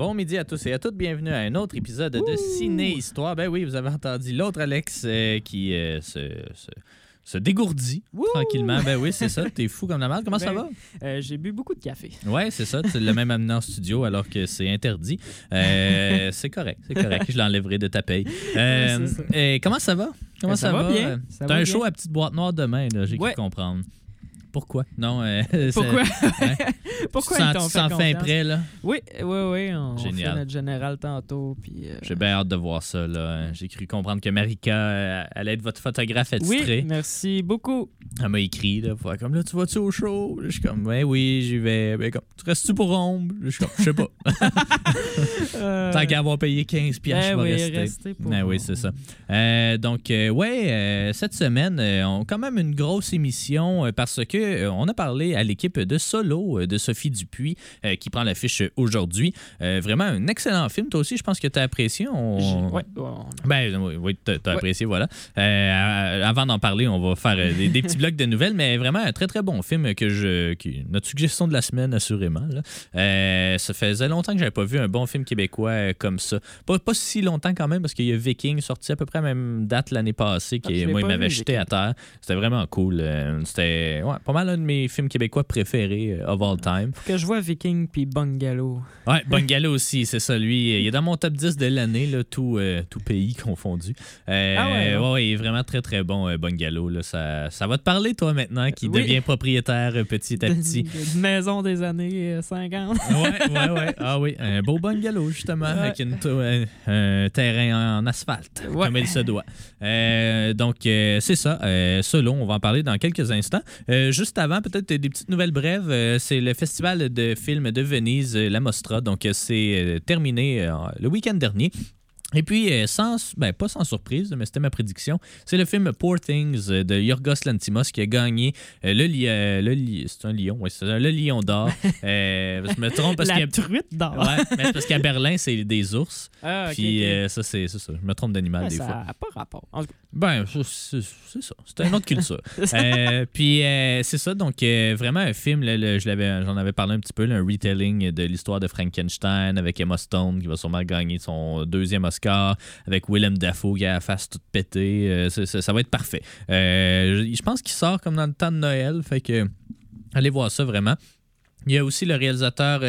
Bon midi à tous et à toutes. Bienvenue à un autre épisode de Ciné Histoire. Ben oui, vous avez entendu l'autre Alex euh, qui euh, se, se, se dégourdit tranquillement. Ben oui, c'est ça. T'es fou comme la merde. Comment ça Ben, va? Euh, J'ai bu beaucoup de café. Ouais, c'est ça. Tu l'as même amené en studio alors que c'est interdit. C'est correct, c'est correct. Je l'enlèverai de ta paye. Ça. et comment ça va? Comment ça, ça va bien, ça T'as va un bien. show à petite boîte noire demain, là, j'ai Ouais. cru comprendre. Pourquoi? Non, euh, Pourquoi? Ouais. Pourquoi tu sens, fait sens fin prêt, là? Oui, oui, oui. On Génial. fait notre général tantôt. Puis, euh, J'ai bien hâte de voir ça. là. J'ai cru comprendre que Marika euh, allait être votre photographe attitré. oui, merci beaucoup. Elle m'a écrit, là, pour comme là, tu vas-tu au show? Je suis comme, ouais, oui, j'y vais. Ben, comme, tu restes-tu pour ombre? Je suis comme, je sais pas. Euh, Tant qu'à avoir payé 15 piastres, je ben vais oui, rester. pour- Ben oui, c'est ça. Donc, ouais, cette semaine, on a quand même une grosse émission parce que euh, on a parlé à l'équipe de Solo euh, de Sophie Dupuis euh, qui prend l'affiche aujourd'hui. Vraiment un excellent film. Toi aussi, je pense que tu as apprécié. On... Ouais, Ben oui, t'as Ouais. apprécié, voilà. Avant d'en parler, on va faire des, des petits blocs de nouvelles, mais vraiment un très très bon film que je. Qui, notre suggestion de la semaine, assurément. là. Ça faisait longtemps que j'avais pas vu un bon film québécois comme ça. Pas, pas si longtemps quand même, parce qu'il y a Viking sorti à peu près à la même date l'année passée, Ah, qui l'ai moi, il m'avait jeté à terre. C'était vraiment cool. C'était ouais, pas mal un de mes films québécois préférés euh, of all time. Faut que je vois Viking puis Bungalow. Ouais, Bungalow aussi, c'est ça. Lui, il est dans mon top 10 de l'année, là, tout, euh, tout pays confondu. Euh, Ah ouais, non? ouais, il est vraiment très, très bon, euh, Bungalow. Là. Ça, ça va te parler, toi, maintenant, qui Oui. devient propriétaire petit à petit. Une maison des années euh, 50. ouais, ouais, ouais. Ah oui, un beau bungalow, justement, Ouais. avec une, un, terrain en asphalte, Ouais. comme il se doit. Donc, c'est ça. Solo, on va en parler dans quelques instants. Euh, juste avant, peut-être des petites nouvelles brèves. Euh, c'est le Festival de films de Venise, euh, la Mostra. Donc, euh, c'est terminé le week-end dernier. Et puis, euh, sans, ben, pas sans surprise, mais c'était ma prédiction, c'est le film Poor Things euh, de Yorgos Lantimos qui a gagné euh, le, li- euh, le li- c'est un lion, oui, c'est ça, le lion d'or. Euh, je me trompe parce qu'il y a- truite d'or. Ouais, mais parce qu'à Berlin, c'est des ours. Ah, Puis euh, ça, c'est ça. Je me trompe d'animal des ça fois. n'a pas rapport. En Ben, ça, c'est ça. C'est une autre culture. ça. Euh, puis euh, c'est ça, donc euh, vraiment un film, là, le- je l'avais- j'en avais parlé un petit peu, là, un retelling de l'histoire de Frankenstein avec Emma Stone qui va sûrement gagner son deuxième Oscar, avec Willem Dafoe qui a la face toute pétée. Euh, ça va être parfait. Euh, je pense qu'il sort comme dans le temps de Noël, fait que allez voir ça vraiment. Il y a aussi le réalisateur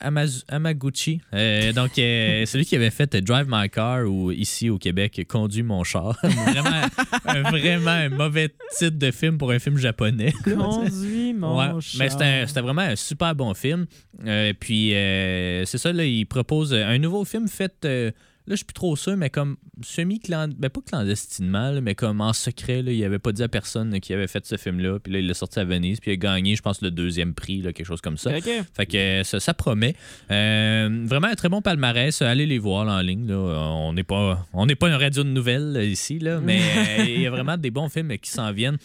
Amaz- Amaguchi. Euh, donc, euh, celui qui avait fait Drive My Car ou ici au Québec, Conduis mon char. vraiment, un, vraiment un mauvais titre de film pour un film japonais. Conduis mon Ouais, char. mais c'était vraiment un super bon film. Euh, puis, c'est ça, là, il propose un nouveau film fait. Là, je suis plus trop sûr, mais comme semi-clandestinement, ben pas clandestinement, là, mais comme en secret, là, il avait pas dit à personne qu'il avait fait ce film-là. Puis là, il l'a sorti à Venise, puis il a gagné, je pense, le deuxième prix, là, quelque chose comme ça. Fait que euh, ça, ça promet. Euh, vraiment un très bon palmarès. Allez les voir là, en ligne. là. On n'est pas, on n'est pas une radio de nouvelles ici, là, mais euh, il y a vraiment des bons films qui s'en viennent.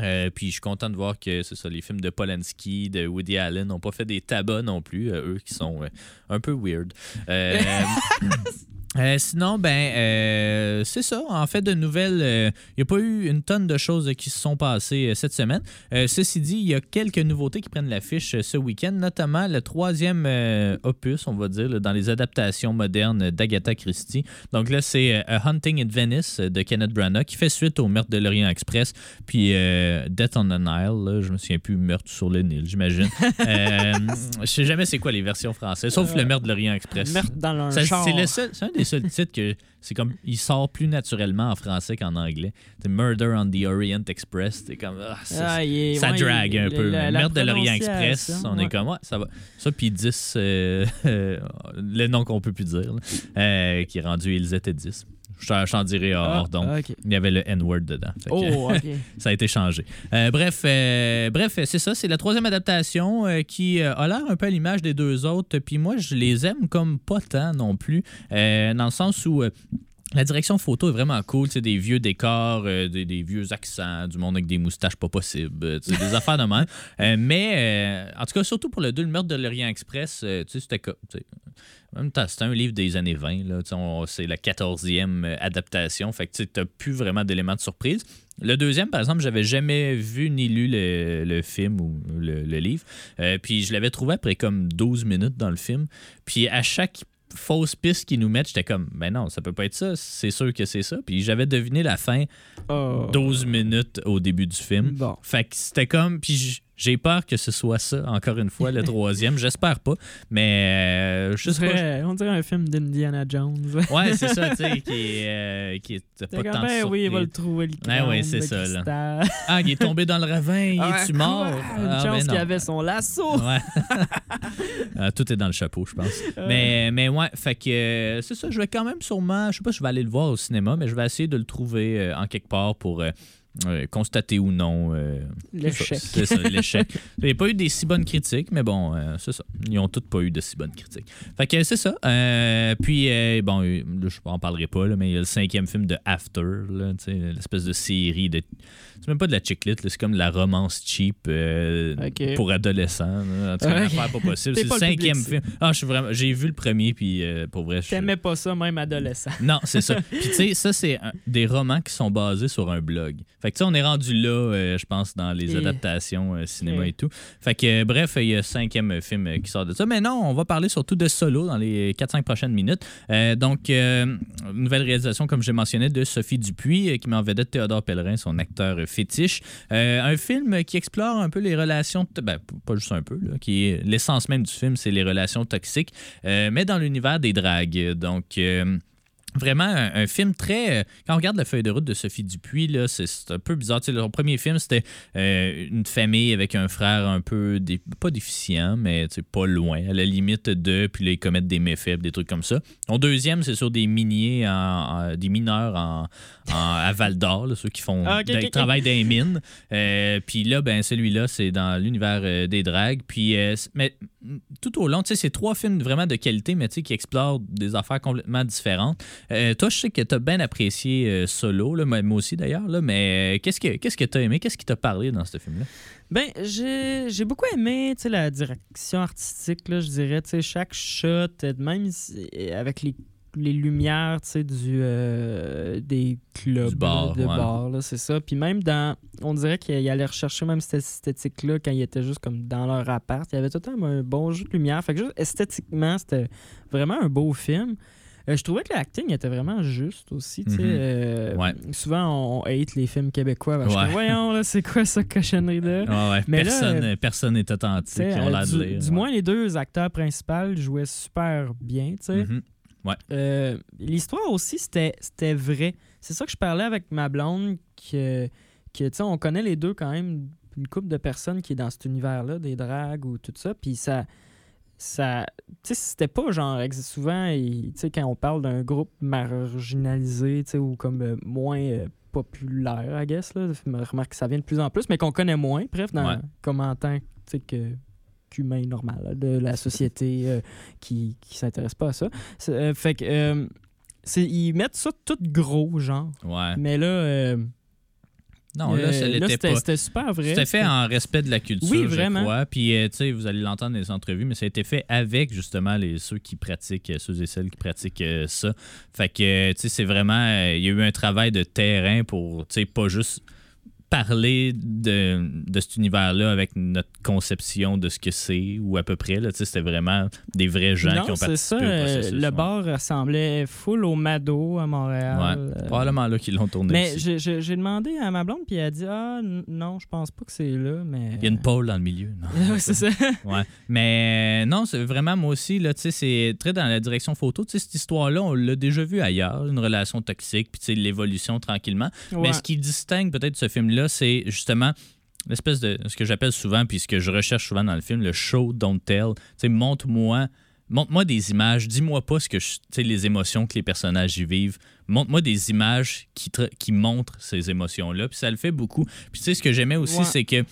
Euh, puis je suis content de voir que c'est ça, les films de Polanski, de Woody Allen n'ont pas fait des tabacs non plus, euh, eux qui sont euh, un peu weird. Euh, euh, sinon, ben, euh, c'est ça. En fait, de nouvelles, euh, il n'y a pas eu une tonne de choses qui se sont passées euh, cette semaine. Euh, ceci dit, il y a quelques nouveautés qui prennent l'affiche euh, ce week-end, notamment le troisième euh, opus, on va dire, là, dans les adaptations modernes d'Agatha Christie. Donc là, c'est euh, A Hunting in Venice euh, de Kenneth Branagh qui fait suite au meurtre de l'Orient Express, puis euh, Death on the Nile. Là, je me souviens plus, meurtre sur le Nil, j'imagine. euh, je sais jamais c'est quoi les versions françaises, sauf le meurtre de l'Orient Express. Meurtre dans un Ça, char. C'est le seul- c'est un des seuls titres que c'est comme il sort plus naturellement en français qu'en anglais. C'est Murder on the Orient Express. C'est comme ah, ça, Ah, est- ça ouais, drague il- un le- peu. la- Mais la Meurtre de l'Orient Express, on ouais. est comme ouais, ça va. Ça puis 10 euh, le nom qu'on peut plus dire là, euh, qui est rendu Elisette et 10. Je t'en- dirai hors Ah, donc. ok. Il y avait le N-word dedans. Que- Oh, ça a été changé. Euh, bref, euh, bref, c'est ça. C'est la troisième adaptation euh, qui a l'air un peu à l'image des deux autres. Puis moi, je les aime comme pas tant non plus, dans le sens où. La direction photo est vraiment cool, tu sais, des vieux décors, euh, des, des vieux accents, du monde avec des moustaches pas possibles, des affaires de même. Euh, mais, euh, en tout cas, surtout pour le 2, le meurtre de l'Orient Express, tu sais, c'était en même temps, c'était un livre des années 20, là, c'est la 14e euh, adaptation, fait que tu n'as plus vraiment d'éléments de surprise. Le deuxième, par exemple, j'avais jamais vu ni lu le, le film ou le, le livre. Euh, puis je l'avais trouvé après comme 12 minutes dans le film. Puis à chaque fausse piste qu'ils nous mettent, j'étais comme, ben non, ça peut pas être ça, c'est sûr que c'est ça. Puis j'avais deviné la fin Oh. 12 minutes au début du film. Bon. Fait que c'était comme. Puis j'ai peur que ce soit ça, encore une fois, le troisième. J'espère pas. Mais euh, je On sais pas. on dirait un film d'Indiana Jones. Ouais, c'est ça, tu sais, qui est. euh, qui est pas tant de ben oui, il va le trouver, le crâne ouais, c'est ça, là. Ah, il est tombé dans le ravin, il Ah, est-tu mort? quoi? Une Ah, ben chance qu'il avait son lasso. Ouais. Euh, tout est dans le chapeau, je pense. Mais, mais ouais, fait que euh, c'est ça, je vais quand même sûrement, je sais pas si je vais aller le voir au cinéma, mais je vais essayer de le trouver euh, en quelque part pour euh, constater ou non. euh, L'échec. C'est ça, l'échec. Il n'y a pas eu des si bonnes critiques, mais bon, euh, c'est ça. Ils ont toutes pas eu de si bonnes critiques. Fait que c'est ça. Euh, puis, bon, là, je en parlerai pas, là, mais il y a le cinquième film de After, l'espèce de série de. C'est même pas de la chick-lit, c'est comme de la romance cheap pour adolescents. là. En tout cas, une Ok. affaire pas possible. C'est le cinquième film. Ah, je suis vraiment. J'ai vu le premier, puis pour vrai, T'aimais pas ça, même adolescent. non, c'est ça. Puis tu sais, ça, c'est un- des romans qui sont basés sur un blog. Fait que on est rendu là, euh, je pense, dans les adaptations euh, cinéma Et- tout. Fait que, euh, bref, il y a cinquième film qui sort de ça. Mais non, on va parler surtout de Solo dans les 4-5 prochaines minutes. Donc, nouvelle réalisation, comme j'ai mentionné, de Sophie Dupuis, qui met en vedette Théodore Pellerin, son acteur fétiche. Un film qui explore un peu les relations, ben, pas juste un peu, là, qui est l'essence même du film, c'est les relations toxiques, mais dans l'univers des dragues. Donc, Vraiment un, un film très. euh, Quand on regarde la feuille de route de Sophie Dupuis, là, c'est, c'est un peu bizarre. Tu sais, son premier film, c'était euh, une famille avec un frère un peu. dé- pas déficient, mais tu sais, pas loin, à la limite de. Puis là, ils commettent des méfaits, des trucs comme ça. Son deuxième, c'est sur des miniers, en, en- des mineurs en, en- à Val d'Or, là, ceux qui font Ah, travaillent dans les mines. Euh, puis là, ben, celui-là, c'est dans l'univers des dragues. Puis, euh, mais tout au long, tu sais, c'est trois films vraiment de qualité, mais tu sais, qui explorent des affaires complètement différentes. Euh, toi, je sais que tu as bien apprécié euh, Solo, là, moi aussi d'ailleurs, là, mais euh, qu'est-ce que qu'est-ce que tu as aimé? Qu'est-ce qui t'a parlé dans ce film-là? Ben, j'ai beaucoup aimé la direction artistique, là, je dirais. tu sais, Chaque shot, même avec les, les lumières du, euh, des clubs Du bar, de ouais. bar, là, c'est ça. Puis même dans. On dirait qu'il allait rechercher même cette esthétique-là quand il était juste comme dans leur appart. Il y avait tout le temps un bon jeu de lumière. Fait que juste esthétiquement, c'était vraiment un beau film. Euh, je trouvais que l'acting était vraiment juste aussi. Mhm. Euh, Ouais. Souvent, on, hate les films québécois. parce que, Ouais. voyons, là, c'est quoi ça, cochonnerie-là? Ouais, Mais personne, euh, personne n'est authentique. du, moins, les deux acteurs principaux jouaient super bien. sais. Euh, L'histoire aussi, c'était vrai. C'est ça que je parlais avec ma blonde, que, que tu sais, on connaît les deux quand même, une couple de personnes qui est dans cet univers-là, des dragues ou tout ça. Puis ça. ça tu sais, c'était pas genre. Souvent, tu sais, quand on parle d'un groupe marginalisé, tu sais, ou comme euh, moins. euh, populaire, I guess. Là. Je me remarque que ça vient de plus en plus, mais qu'on connaît moins, bref, dans, Ouais. comme en tant tu sais, que qu'humain normal de la société euh, qui qui s'intéresse pas à ça. Euh, fait que euh, c'est- ils mettent ça tout gros, genre. Ouais. Mais là, Non, là, c'était super vrai. C'était fait en respect de la culture, Oui, je vraiment. crois. Puis, tu sais, vous allez l'entendre dans les entrevues, mais ça a été fait avec, justement, les, ceux qui pratiquent, ceux et celles qui pratiquent ça. Fait que, tu sais, c'est vraiment... Il y a eu un travail de terrain pour, tu sais, pas juste parler de, de cet univers-là avec notre conception de ce que c'est, ou à peu près. Là, Tu sais, c'était vraiment des vrais gens non, qui ont c'est participé ça. au euh, processus. le ouais. bar ressemblait full au Mado à Montréal. Ouais. euh, Probablement là qu'ils l'ont tourné mais j'ai- j'ai j'ai demandé à ma blonde, puis elle a dit Ah, non, je pense pas que c'est là, mais. Il y a une pôle dans le milieu. non? Ouais, c'est ça. Ouais. Mais non, c'est vraiment, moi aussi, là, tu sais, c'est très dans la direction photo. Tu sais, cette histoire-là, on l'a déjà vu ailleurs, une relation toxique, puis tu sais, l'évolution tranquillement. Ouais. Mais ce qui distingue peut-être ce film-là, c'est justement l'espèce de ce que j'appelle souvent, puis ce que je recherche souvent dans le film, le show don't tell. Tu sais, montre-moi montre-moi des images, dis-moi pas ce que je- les émotions que les personnages y vivent. Montre-moi des images qui, montrent ces émotions-là. Puis ça le fait beaucoup. Puis tu sais, ce que j'aimais aussi, Ouais. c'est que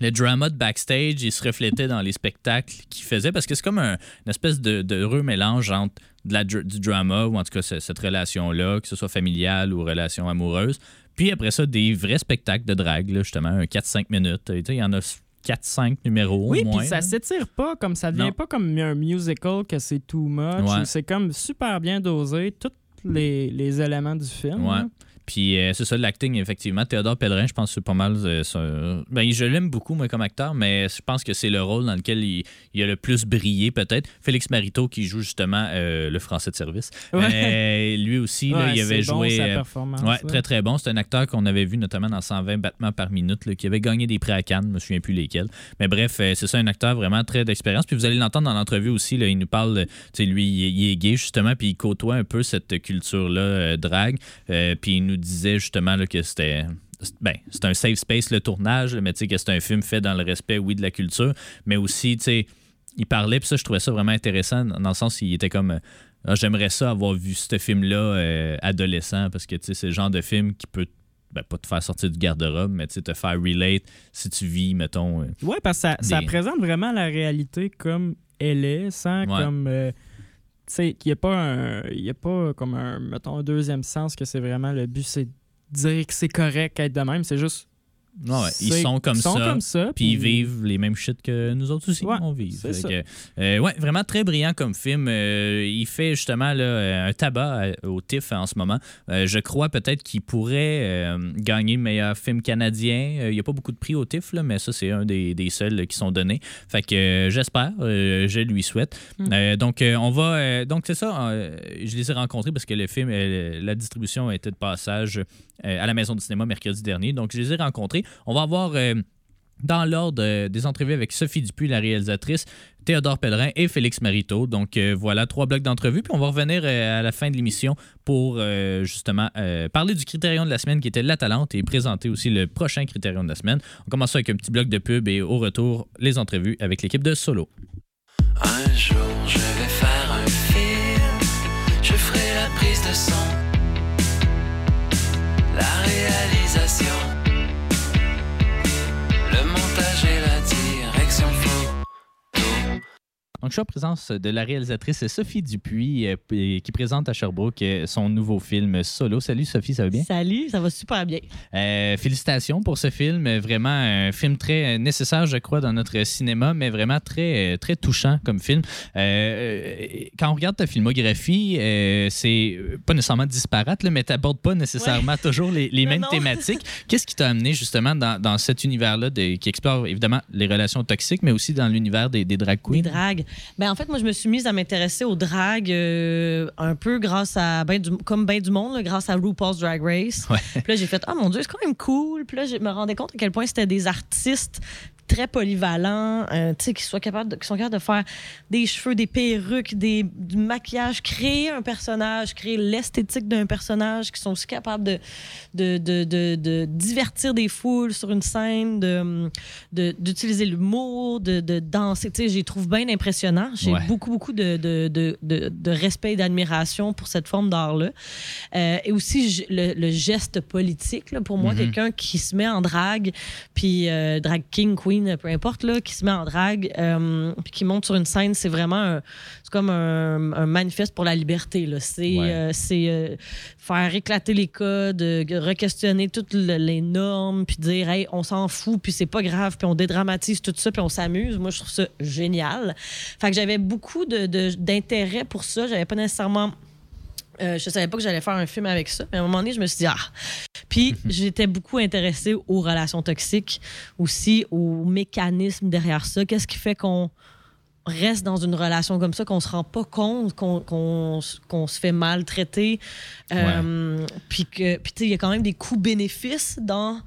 le drama de backstage, il se reflétait dans les spectacles qu'il faisait parce que c'est comme un- une espèce de, de heureux mélange entre de la, du drama, ou en tout cas ce- cette relation-là, que ce soit familiale ou relation amoureuse. Puis après ça, des vrais spectacles de drague, là, justement, un 4-5 minutes. Il y en a 4-5 numéros Oui, puis ça s'étire pas comme ça devient Non. pas comme un musical que c'est too much. Ouais. C'est comme super bien dosé, tous les, les éléments du film. Ouais. Là. Puis euh, c'est ça, l'acting, effectivement. Théodore Pellerin, je pense que c'est pas mal. euh, ben, je l'aime beaucoup, moi, comme acteur, mais je pense que c'est le rôle dans lequel il, il a le plus brillé, peut-être. Félix Mariteau, qui joue justement euh, le français de service. Ouais. Euh, lui aussi, là, Ouais, il avait bon, joué. sa performance. Ouais, là. très très bon. C'est un acteur qu'on avait vu notamment dans 120 battements par minute, là, qui avait gagné des prix à Cannes, je me souviens plus lesquels. Mais bref, c'est ça, un acteur vraiment très d'expérience. Puis vous allez l'entendre dans l'entrevue aussi, là, il nous parle, tu sais, lui, il, est- il est gay justement, puis il côtoie un peu cette culture-là, drague. Puis il nous disait justement là, que c'était. Ben, c'est un safe space le tournage, mais tu sais que c'est un film fait dans le respect, oui, de la culture, mais aussi, tu sais, il parlait, puis ça, je trouvais ça vraiment intéressant, dans le sens il était comme. ah, J'aimerais ça avoir vu ce film-là euh, adolescent, parce que tu sais, c'est le genre de film qui peut ben, pas te faire sortir du garde-robe, mais tu sais, te faire relate si tu vis, mettons. euh, Ouais, parce que ça, présente vraiment la réalité comme elle est, sans Ouais. comme. euh, qu'il n'y a pas un. Il a pas comme un. Mettons, un deuxième sens que c'est vraiment le but, c'est dire que c'est correct être de même. C'est juste. Ouais, ils sont comme ils sont ça. comme ça. Puis ils vivent les mêmes shit que nous autres aussi, Ouais, on vit. euh, ouais, vraiment très brillant comme film. Euh, il fait justement là, euh, un tabac au TIFF en ce moment. Euh, je crois peut-être qu'il pourrait gagner le meilleur film canadien. Il n'y a pas beaucoup de prix au TIFF, là, mais ça, c'est un des, des seuls là, qui sont donnés. Fait que j'espère, je lui souhaite. Mm. Euh, donc, on va. donc, c'est ça. je les ai rencontrés parce que le film, la distribution était de passage à la Maison du cinéma mercredi dernier. Donc, je les ai rencontrés. On va avoir. euh, dans l'ordre euh, des entrevues avec Sophie Dupuis, la réalisatrice, Théodore Pellerin et Félix Mariteau. Donc euh, voilà, trois blocs d'entrevue. Puis on va revenir euh, à la fin de l'émission pour euh, justement euh, parler du critérium de la semaine qui était la talente et présenter aussi le prochain critérium de la semaine. On commence avec un petit bloc de pub et au retour, les entrevues avec l'équipe de Solo. Un jour je vais faire un film, je ferai la prise de la réalisation, Donc, je suis en présence de la réalisatrice Sophie Dupuis euh, p- qui présente à Sherbrooke euh, son nouveau film Solo. Salut Sophie, ça va bien? Salut, ça va super bien. Euh, félicitations pour ce film. Euh, Vraiment un film très euh, nécessaire, je crois, dans notre cinéma, mais vraiment très, euh, très touchant comme film. Euh, euh, quand on regarde ta filmographie, euh, c'est euh, pas nécessairement disparate, là, mais tu n'abordes pas nécessairement toujours les, mêmes non. thématiques. Qu'est-ce qui t'a amené justement dans, dans cet univers-là de- qui explore évidemment les relations toxiques, mais aussi dans l'univers des, des drag queens? Des dragues. Ben, en fait, moi, je me suis mise à m'intéresser aux dragues euh, un peu grâce à, ben du, comme ben du monde, là, grâce à RuPaul's Drag Race. Ouais. Puis là, j'ai fait, oh mon Dieu, c'est quand même cool. Puis là, je me rendais compte à quel point c'était des artistes très polyvalents, euh, tu sais, qui, soient capables de, qui sont capables de faire des cheveux, des perruques, des, du maquillage, créer un personnage, créer l'esthétique d'un personnage, qui sont aussi capables de, de, de, de, de divertir des foules sur une scène, d'utiliser l'humour, de, de danser. Tu sais, je les trouve bien impressionnants. J'ai Ouais. beaucoup, beaucoup de, de, de, de- de respect et d'admiration pour cette forme d'art-là. Euh, et aussi le, le geste politique, là, pour moi, Mhm. quelqu'un qui se met en drague, puis euh, drag king, queen, peu importe, là, qui se met en drague, euh, puis qui monte sur une scène, c'est vraiment un- c'est comme un, un manifeste pour la liberté. là. C'est Ouais. euh, c'est, euh, faire éclater les codes, euh, re-questionner toutes le- les normes, puis dire, hey, on s'en fout, puis c'est pas grave, puis on dédramatise tout ça, puis on s'amuse. Moi, je trouve ça génial. Fait que j'avais beaucoup de- de- d'intérêt pour ça. J'avais pas nécessairement. Euh, je savais pas que j'allais faire un film avec ça, mais à un moment donné, je me suis dit, ah. Puis j'étais beaucoup intéressée aux relations toxiques, aussi aux mécanismes derrière ça. Qu'est-ce qui fait qu'on reste dans une relation comme ça, qu'on se rend pas compte qu'on s- qu'on se fait maltraiter. Euh, Puis que, puis tu sais, il y a quand même des coûts-bénéfices dans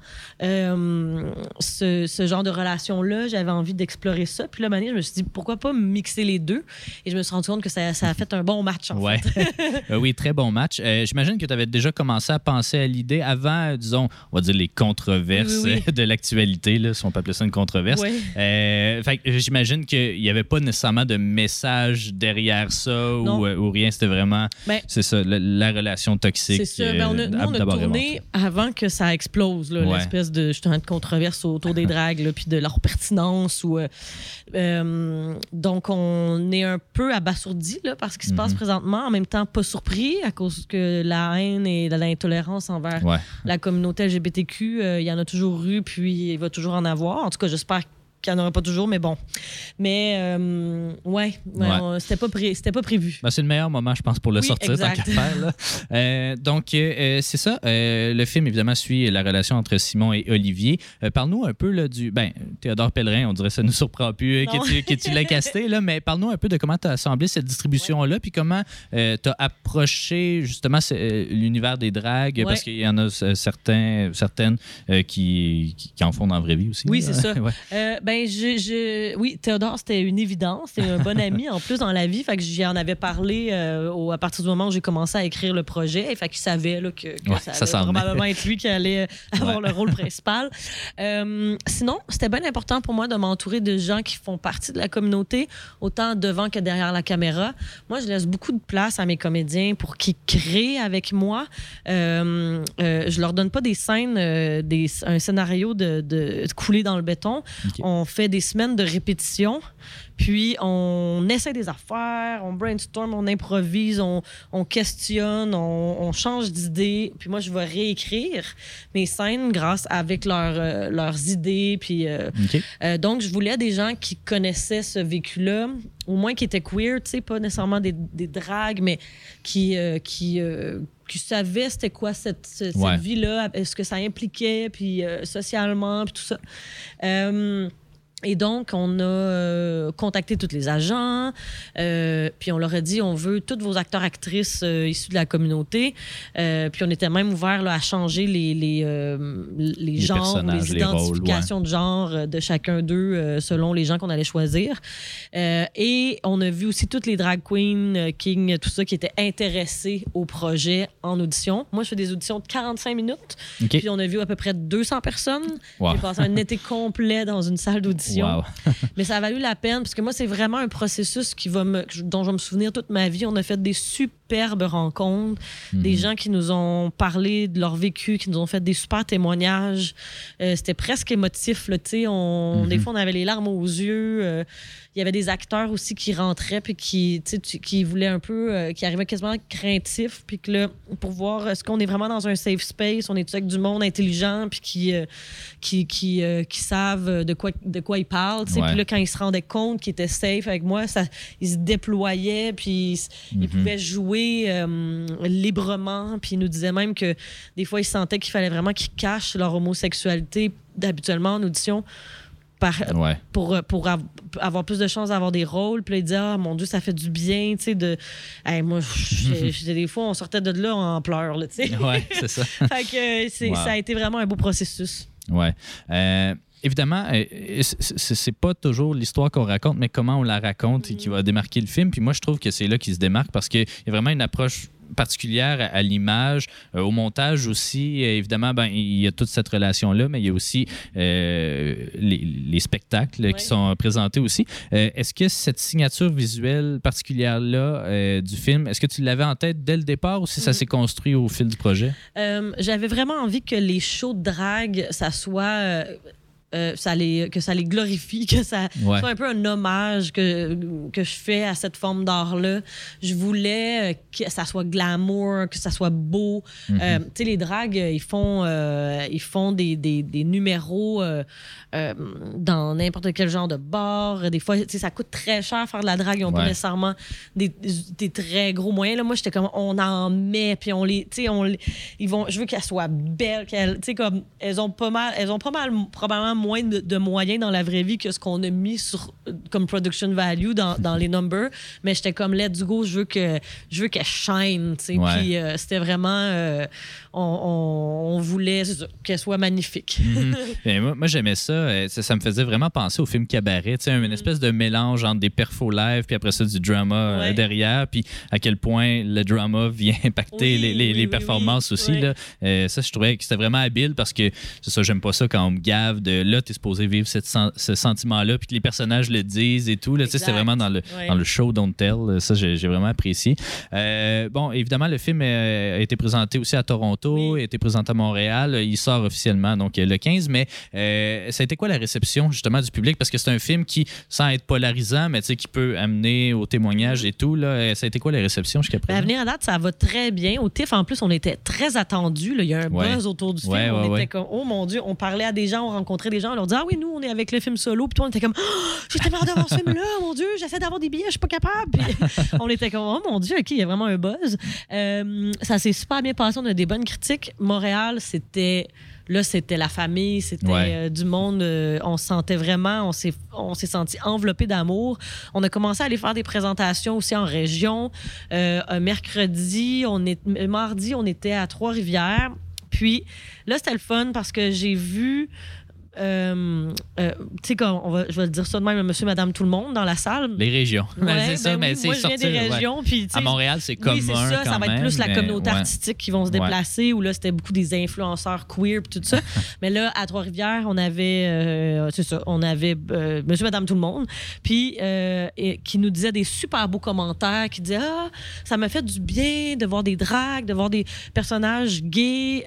euh, ce, ce genre de relation-là. J'avais envie d'explorer ça. Puis là, Mané, je me suis dit, pourquoi pas mixer les deux? Et je me suis rendu compte que ça, ça a fait un bon match, en Ouais. fait. Euh, oui, très bon match. Euh, J'imagine que tu avais déjà commencé à penser à l'idée avant, disons, on va dire les controverses Oui, oui, de l'actualité, si on peut appeler ça une controverse. Ouais. J'imagine qu'il n'y avait pas nécessairement de message derrière ça ou, euh, ou rien. C'était vraiment, Ben, c'est ça, la, la relation toxique. C'est ça. Ben, on a, euh, nous, on a tourné avant que ça explose, là, Ouais. l'espèce de, justement, de controverse autour des dragues, puis de leur pertinence. Ou, euh, euh, donc, on est un peu abasourdi là, par ce qui se passe Mhm. présentement. En même temps, pas surpris à cause que la haine et de l'intolérance envers Ouais. la communauté LGBTQ, euh, il y en a toujours eu, puis il va toujours en avoir. En tout cas, j'espère qu'il n'y en aura pas toujours, mais bon. Mais, euh, ouais, ouais, c'était pas, pré- c'était pas prévu. Ben, c'est le meilleur moment, je pense, pour le Oui, sortir, tant qu'à faire. là. Euh, donc, euh, euh, c'est ça. Le film, évidemment, suit la relation entre Simon et Olivier. Parle-nous un peu là, du. Ben, Théodore Pellerin, on dirait que ça nous surprend plus que tu, l'aies casté, là, mais parle-nous un peu de comment tu as assemblé cette distribution-là, puis comment tu as approché justement l'univers des dragues, Ouais. parce qu'il y en a certains, certaines qui, qui, qui en font dans la vraie vie aussi. Oui, c'est ça. Ouais. Euh, ben, je, je- oui, Théodore, c'était une évidence. C'était un bon ami en plus dans la vie. Fait que j'y en avais parlé euh, au- à partir du moment où j'ai commencé à écrire le projet. Fait qu'il savait là, que, que Ouais, ça, allait probablement être lui qui allait euh, avoir Ouais. le rôle principal. Euh, sinon, c'était bien important pour moi de m'entourer de gens qui font partie de la communauté, autant devant que derrière la caméra. Moi, je laisse beaucoup de place à mes comédiens pour qu'ils créent avec moi. Euh, je leur donne pas des scènes, des, un scénario de, de, de couler dans le béton. On fait des semaines de répétition, puis on essaie des affaires, on brainstorm, on improvise, on, on questionne, on, on change d'idée. Puis moi, je vais réécrire mes scènes grâce avec leurs, euh, leurs idées. Puis euh, euh, donc, je voulais des gens qui connaissaient ce vécu-là, au moins qui étaient queer, tu sais, pas nécessairement des, des dragues, mais qui, qui, qui savaient c'était quoi cette, ce- cette Ouais. vie-là, ce que ça impliquait, puis socialement, puis tout ça. Et donc, on a euh, contacté tous les agents, euh, puis on leur a dit on veut tous vos acteurs, actrices euh, issus de la communauté. Puis on était même ouvert là, à changer les, les, euh, les, genres, les les rôles, identifications de genre de chacun d'eux selon les gens qu'on allait choisir. Et on a vu aussi toutes les drag queens, king, tout ça qui étaient intéressés au projet en audition. Moi, je fais des auditions de 45 minutes, puis on a vu à peu près 200 personnes. Wow. J'ai passé un été complet dans une salle d'audition. Wow. Mais ça a valu la peine parce que moi, c'est vraiment un processus qui va me, dont je vais me souvenir toute ma vie. On a fait des superbes rencontres, des Mhm. gens qui nous ont parlé de leur vécu, qui nous ont fait des super témoignages. Euh, C'était presque émotif. Là, tu sais. on, Mhm. Des fois, on avait les larmes aux yeux. Euh, il y avait des acteurs aussi qui rentraient puis qui, qui voulaient un peu, euh, qui arrivaient quasiment craintifs. Puis que là, pour voir est-ce qu'on est vraiment dans un safe space, on est avec du monde intelligent puis qui, euh, qui, qui, euh, qui savent de quoi, de quoi ils parlent. Puis là, quand ils se rendaient compte qu'ils étaient safe avec moi, ça, ils se déployaient puis ils, ils Mhm. pouvaient jouer librement. Puis ils nous disaient même que des fois, ils sentaient qu'il fallait vraiment qu'ils cachent leur homosexualité habituellement en audition. Par, Ouais. pour, pour av- avoir plus de chances d'avoir des rôles. Puis là, disaient, ah mon Dieu, ça fait du bien, tu sais, de. Hey, moi, des fois, on sortait de là en pleurs, là, tu sais. Ouais, c'est ça. fait que euh, Wow. ça a été vraiment un beau processus. Ouais. Euh, évidemment, euh, c'est pas toujours l'histoire qu'on raconte, mais comment on la raconte et qui va démarquer le film. Puis moi, je trouve que c'est là qu'il se démarque parce qu'il y a vraiment une approche particulière à, à l'image, euh, au montage aussi. Évidemment, ben, il y a toute cette relation-là, mais il y a aussi euh, les, les spectacles Ouais. qui sont présentés aussi. Euh, est-ce que cette signature visuelle particulière-là du film, est-ce que tu l'avais en tête dès le départ ou si ça Mhm. s'est construit au fil du projet? J'avais vraiment envie que les shows de drague, ça soit. Euh, ça les, que ça les glorifie, que ça Ouais. soit un peu un hommage que, que je fais à cette forme d'art-là. Je voulais euh, que ça soit glamour, que ça soit beau. Mhm. Euh, tu sais, les dragues, ils font, euh, ils font des, des, des numéros dans n'importe quel genre de bar. Des fois, tu sais, ça coûte très cher faire de la drague. Ils n'ont pas nécessairement des, des très gros moyens. Là, moi, j'étais comme, on en met, puis on les, tu sais, on les- ils vont, je veux qu'elles soient belles, qu'elles, tu sais, comme, elles ont pas mal, elles ont pas mal, probablement moins de, de moyens dans la vraie vie que ce qu'on a mis sur, comme production value dans, dans les numbers. Mais j'étais comme, let's go, je veux que, je veux qu'elles shine. Puis euh, c'était vraiment, euh, on, on- on voulait soient magnifiques. Mhm. Mais moi, moi, j'aimais ça. Euh, ça. ça me faisait vraiment penser au film Cabaret. Sais, une espèce de mélange entre des perfos live, puis après ça, du drama euh, Ouais. derrière. Puis à quel point le drama vient impacter Oui, les, les- oui, les oui, performances oui. aussi. Là. Euh, ça, je trouvais que c'était vraiment habile parce que c'est ça, j'aime pas ça quand on me gave de là, tu es supposé vivre cette ce sentiment-là, puis que les personnages le disent et tout. C'était vraiment dans le, dans le show Don't Tell. Ça, j'ai vraiment apprécié. Euh, bon, évidemment, le film a été présenté aussi à Toronto, Oui. a été présenté à Montréal. Il sort officiellement donc euh, le 15, mais euh, ça a été quoi la réception justement du public? Parce que c'est un film qui, sans être polarisant, mais qui peut amener au témoignage et tout. Là, Euh, ça a été quoi la réception jusqu'à Ben, à présent? venir à date, ça va très bien. Au TIFF, en plus, on était très attendus. là. Il y a un Ouais. buzz autour du film. Ouais, on ouais, était comme, oh mon Dieu, on parlait à des gens, on rencontrait des gens, on leur disait, ah oui, nous, on est avec le film solo. Puis toi, on était comme, oh, j'ai tellement hâte de voir ce film-là, mon Dieu, j'essaie d'avoir des billets, je suis pas capable. Puis on était comme, oh mon Dieu, OK, il y a vraiment un buzz. Euh, ça s'est super bien passé, on a des bonnes critiques. Montréal, c'était. Là, c'était la famille, c'était Ouais. euh, du monde. euh, on se sentait vraiment, on s'est, on s'est senti enveloppé d'amour. On a commencé à aller faire des présentations aussi en région. Euh, un mercredi, on est, mardi, on était à Trois-Rivières. Puis là, c'était le fun parce que j'ai vu. Euh, euh, tu sais, comme on va, je vais dire ça de même, monsieur, madame, tout le monde dans la salle. Les régions. Ouais, Ben, c'est ben ça, oui, mais c'est moi, je viens sortir, des ouais. régions. Puis, À Montréal, c'est commun oui, c'est ça. Ça va être plus la communauté ouais. artistique qui vont se déplacer, où là, c'était beaucoup des influenceurs queer puis tout ça. Mais là, à Trois-Rivières, on avait, euh, c'est ça, on avait euh, monsieur, madame, tout le monde, puis et- qui nous disait des super beaux commentaires, qui disaient Ah, ça m'a fait du bien de voir des dragues, de voir des personnages gays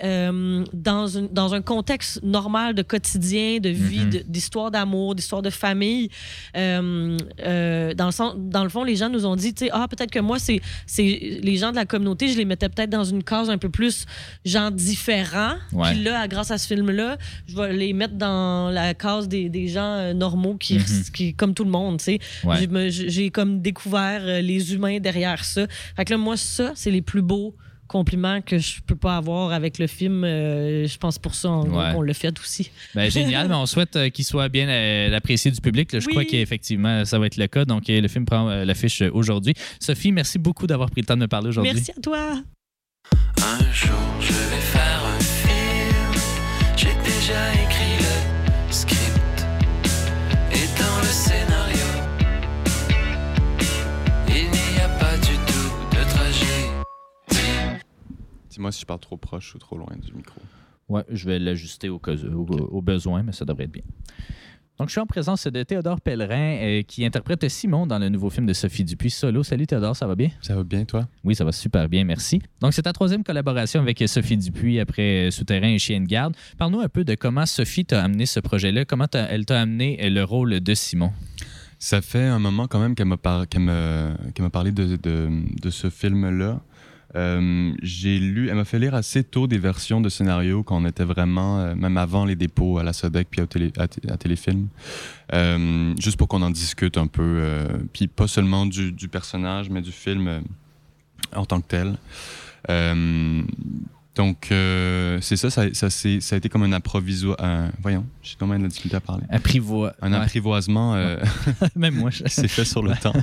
dans, une, dans un contexte normal de quotidien, de vie, de- d'histoire d'amour, d'histoire de famille. Euh, euh, dans, le sens, dans le fond, les gens nous ont dit, tu sais, ah, peut-être que moi, c'est les gens de la communauté, je les mettais peut-être dans une case un peu plus gens différents. Ouais. Puis là, grâce à ce film-là, je vais les mettre dans la case des, des gens euh, normaux qui, Mhm. qui, comme tout le monde, tu sais. Ouais. J'ai me- J'ai comme découvert les humains derrière ça. Fait que là, moi, ça, c'est les plus beaux compliments que je peux pas avoir avec le film. Euh, je pense pour ça, on, Ouais. on l'a fait aussi. Ben, génial, mais on souhaite euh, qu'il soit bien euh, apprécié du public. là. je Oui. crois qu'effectivement, ça va être le cas. Donc, le film prend euh, l'affiche aujourd'hui. Sophie, merci beaucoup d'avoir pris le temps de me parler aujourd'hui. Merci à toi. Un jour je vais faire un film. J'ai déjà écrit Dis-moi si je parle trop proche ou trop loin du micro. Ouais, je vais l'ajuster au, cas- au, au besoin, mais ça devrait être bien. Donc, je suis en présence de Théodore Pellerin euh, qui interprète Simon dans le nouveau film de Sophie Dupuis solo. Salut Théodore, ça va bien? Ça va bien, toi? Oui, ça va super bien, merci. Donc, c'est ta troisième collaboration avec Sophie Dupuis après euh, Souterrain et Chien de garde. Parle-nous un peu de comment Sophie t'a amené ce projet-là, comment elle t'a amené euh, le rôle de Simon? Ça fait un moment quand même qu'elle m'a par- qu'elle me- qu'elle m'a parlé de, de- de ce film-là. Euh, j'ai lu, elle m'a fait lire assez tôt des versions de scénarios quand on était vraiment, euh, même avant les dépôts à la Sodec puis télé, à, T- à Téléfilm, Euh, juste pour qu'on en discute un peu, puis pas seulement du, personnage, mais du film en tant que tel. Donc, euh, c'est ça, ça, ça, s'est- ça a été comme un approvisoire. Voyons, j'ai quand même de la difficulté à parler. Apprivois. Un Ouais. apprivoisement. euh, Même moi. je- s'est fait sur le temps.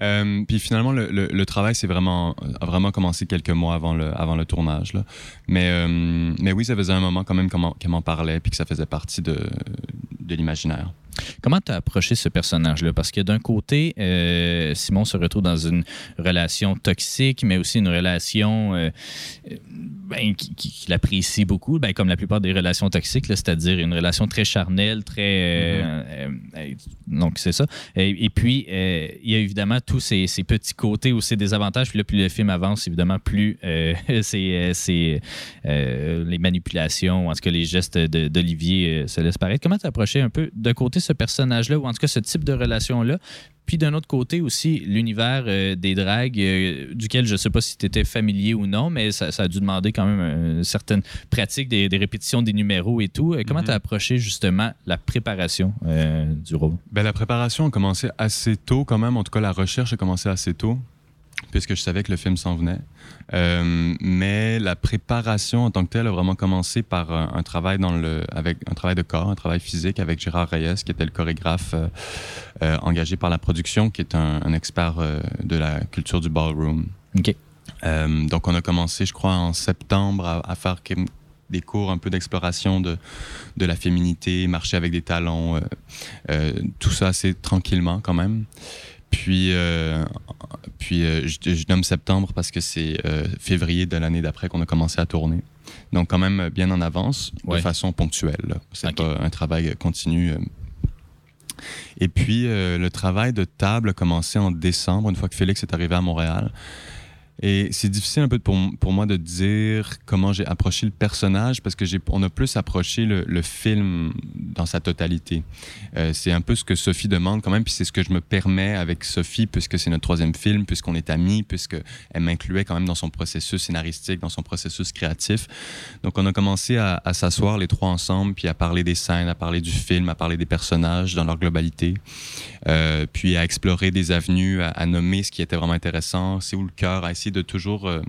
Euh, puis finalement, le, le- le travail c'est vraiment, a vraiment commencé quelques mois avant le, avant le tournage. Là. Mais, mais oui, ça faisait un moment quand même qu'elle m'en- parlait, puis que ça faisait partie de, de l'imaginaire. Comment tu as approché ce personnage-là? Parce que d'un côté, euh, Simon se retrouve dans une relation toxique, mais aussi une relation euh, euh, ben, qui- qui- qu'il apprécie beaucoup, ben, comme la plupart des relations toxiques, c'est-à-dire une relation très charnelle, très... euh, euh, donc, c'est ça. Et, et puis, il y a évidemment tous ces, ces petits côtés ou ces désavantages. Puis là, plus le film avance, évidemment, plus c'est, les manipulations, en tout cas les gestes d'Olivier se laissent paraître. Comment tu approché un peu d'un côté ce personnage-là, ou en tout cas ce type de relation-là, puis d'un autre côté aussi l'univers euh, des dragues, euh, duquel je ne sais pas si tu étais familier ou non, mais ça, ça a dû demander quand même une certaine pratique, des, des répétitions des numéros et tout. Euh, Comment Mhm. tu as approché justement la préparation euh, du rôle? Ben, la préparation a commencé assez tôt quand même, en tout cas la recherche a commencé assez tôt, puisque je savais que le film s'en venait. Euh, mais la préparation en tant que telle a vraiment commencé par un, un travail dans le, avec un travail de corps, un travail physique avec Gérard Reyes, qui était le chorégraphe euh, euh, engagé par la production, qui est un, un expert euh, de la culture du ballroom. Euh, donc, on a commencé, je crois, en septembre à, à faire des cours un peu d'exploration de, de la féminité, marcher avec des talons, euh, euh, tout ça assez tranquillement quand même. Puis, euh, puis euh, je, je nomme septembre parce que c'est euh, février de l'année d'après qu'on a commencé à tourner. Donc, quand même bien en avance, Ouais. de façon ponctuelle. C'est Ok. pas un travail continu. Et puis, le travail de table a commencé en décembre, une fois que Félix est arrivé à Montréal. Et c'est difficile un peu pour, pour moi de dire comment j'ai approché le personnage parce que j'ai on a plus approché le, le film dans sa totalité. Euh, c'est un peu ce que Sophie demande quand même, puis c'est ce que je me permets avec Sophie puisque c'est notre troisième film, puisqu'on est amis, puisque elle m'incluait quand même dans son processus scénaristique, dans son processus créatif. Donc on a commencé à, s'asseoir les trois ensemble, puis à parler des scènes, à parler du film, à parler des personnages dans leur globalité, Euh, puis à explorer des avenues, à, à nommer ce qui était vraiment intéressant, c'est où le cœur, à essayer de toujours euh,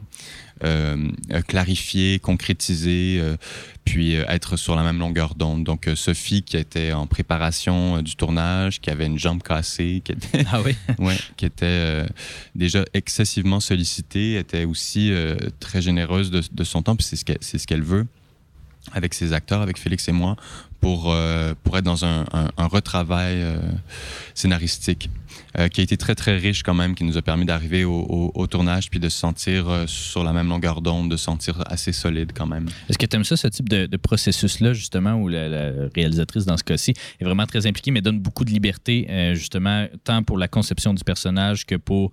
euh, euh, clarifier, concrétiser, puis être sur la même longueur d'onde. Donc Sophie qui était en préparation du tournage, qui avait une jambe cassée, qui était Ah oui? ouais, qui était déjà excessivement sollicitée, était aussi très généreuse de, de son temps, puis c'est ce qu'elle c'est ce qu'elle veut avec ses acteurs, avec Félix et moi, pour, euh, pour être dans un, un- un retravail euh, scénaristique euh, qui a été très, très riche quand même, qui nous a permis d'arriver au, au- au tournage puis de se sentir sur la même longueur d'onde, de se sentir assez solide quand même. Est-ce que tu aimes ça, ce type de, de processus-là, justement, où la, la réalisatrice, dans ce cas-ci, est vraiment très impliquée, mais donne beaucoup de liberté, justement, tant pour la conception du personnage que pour,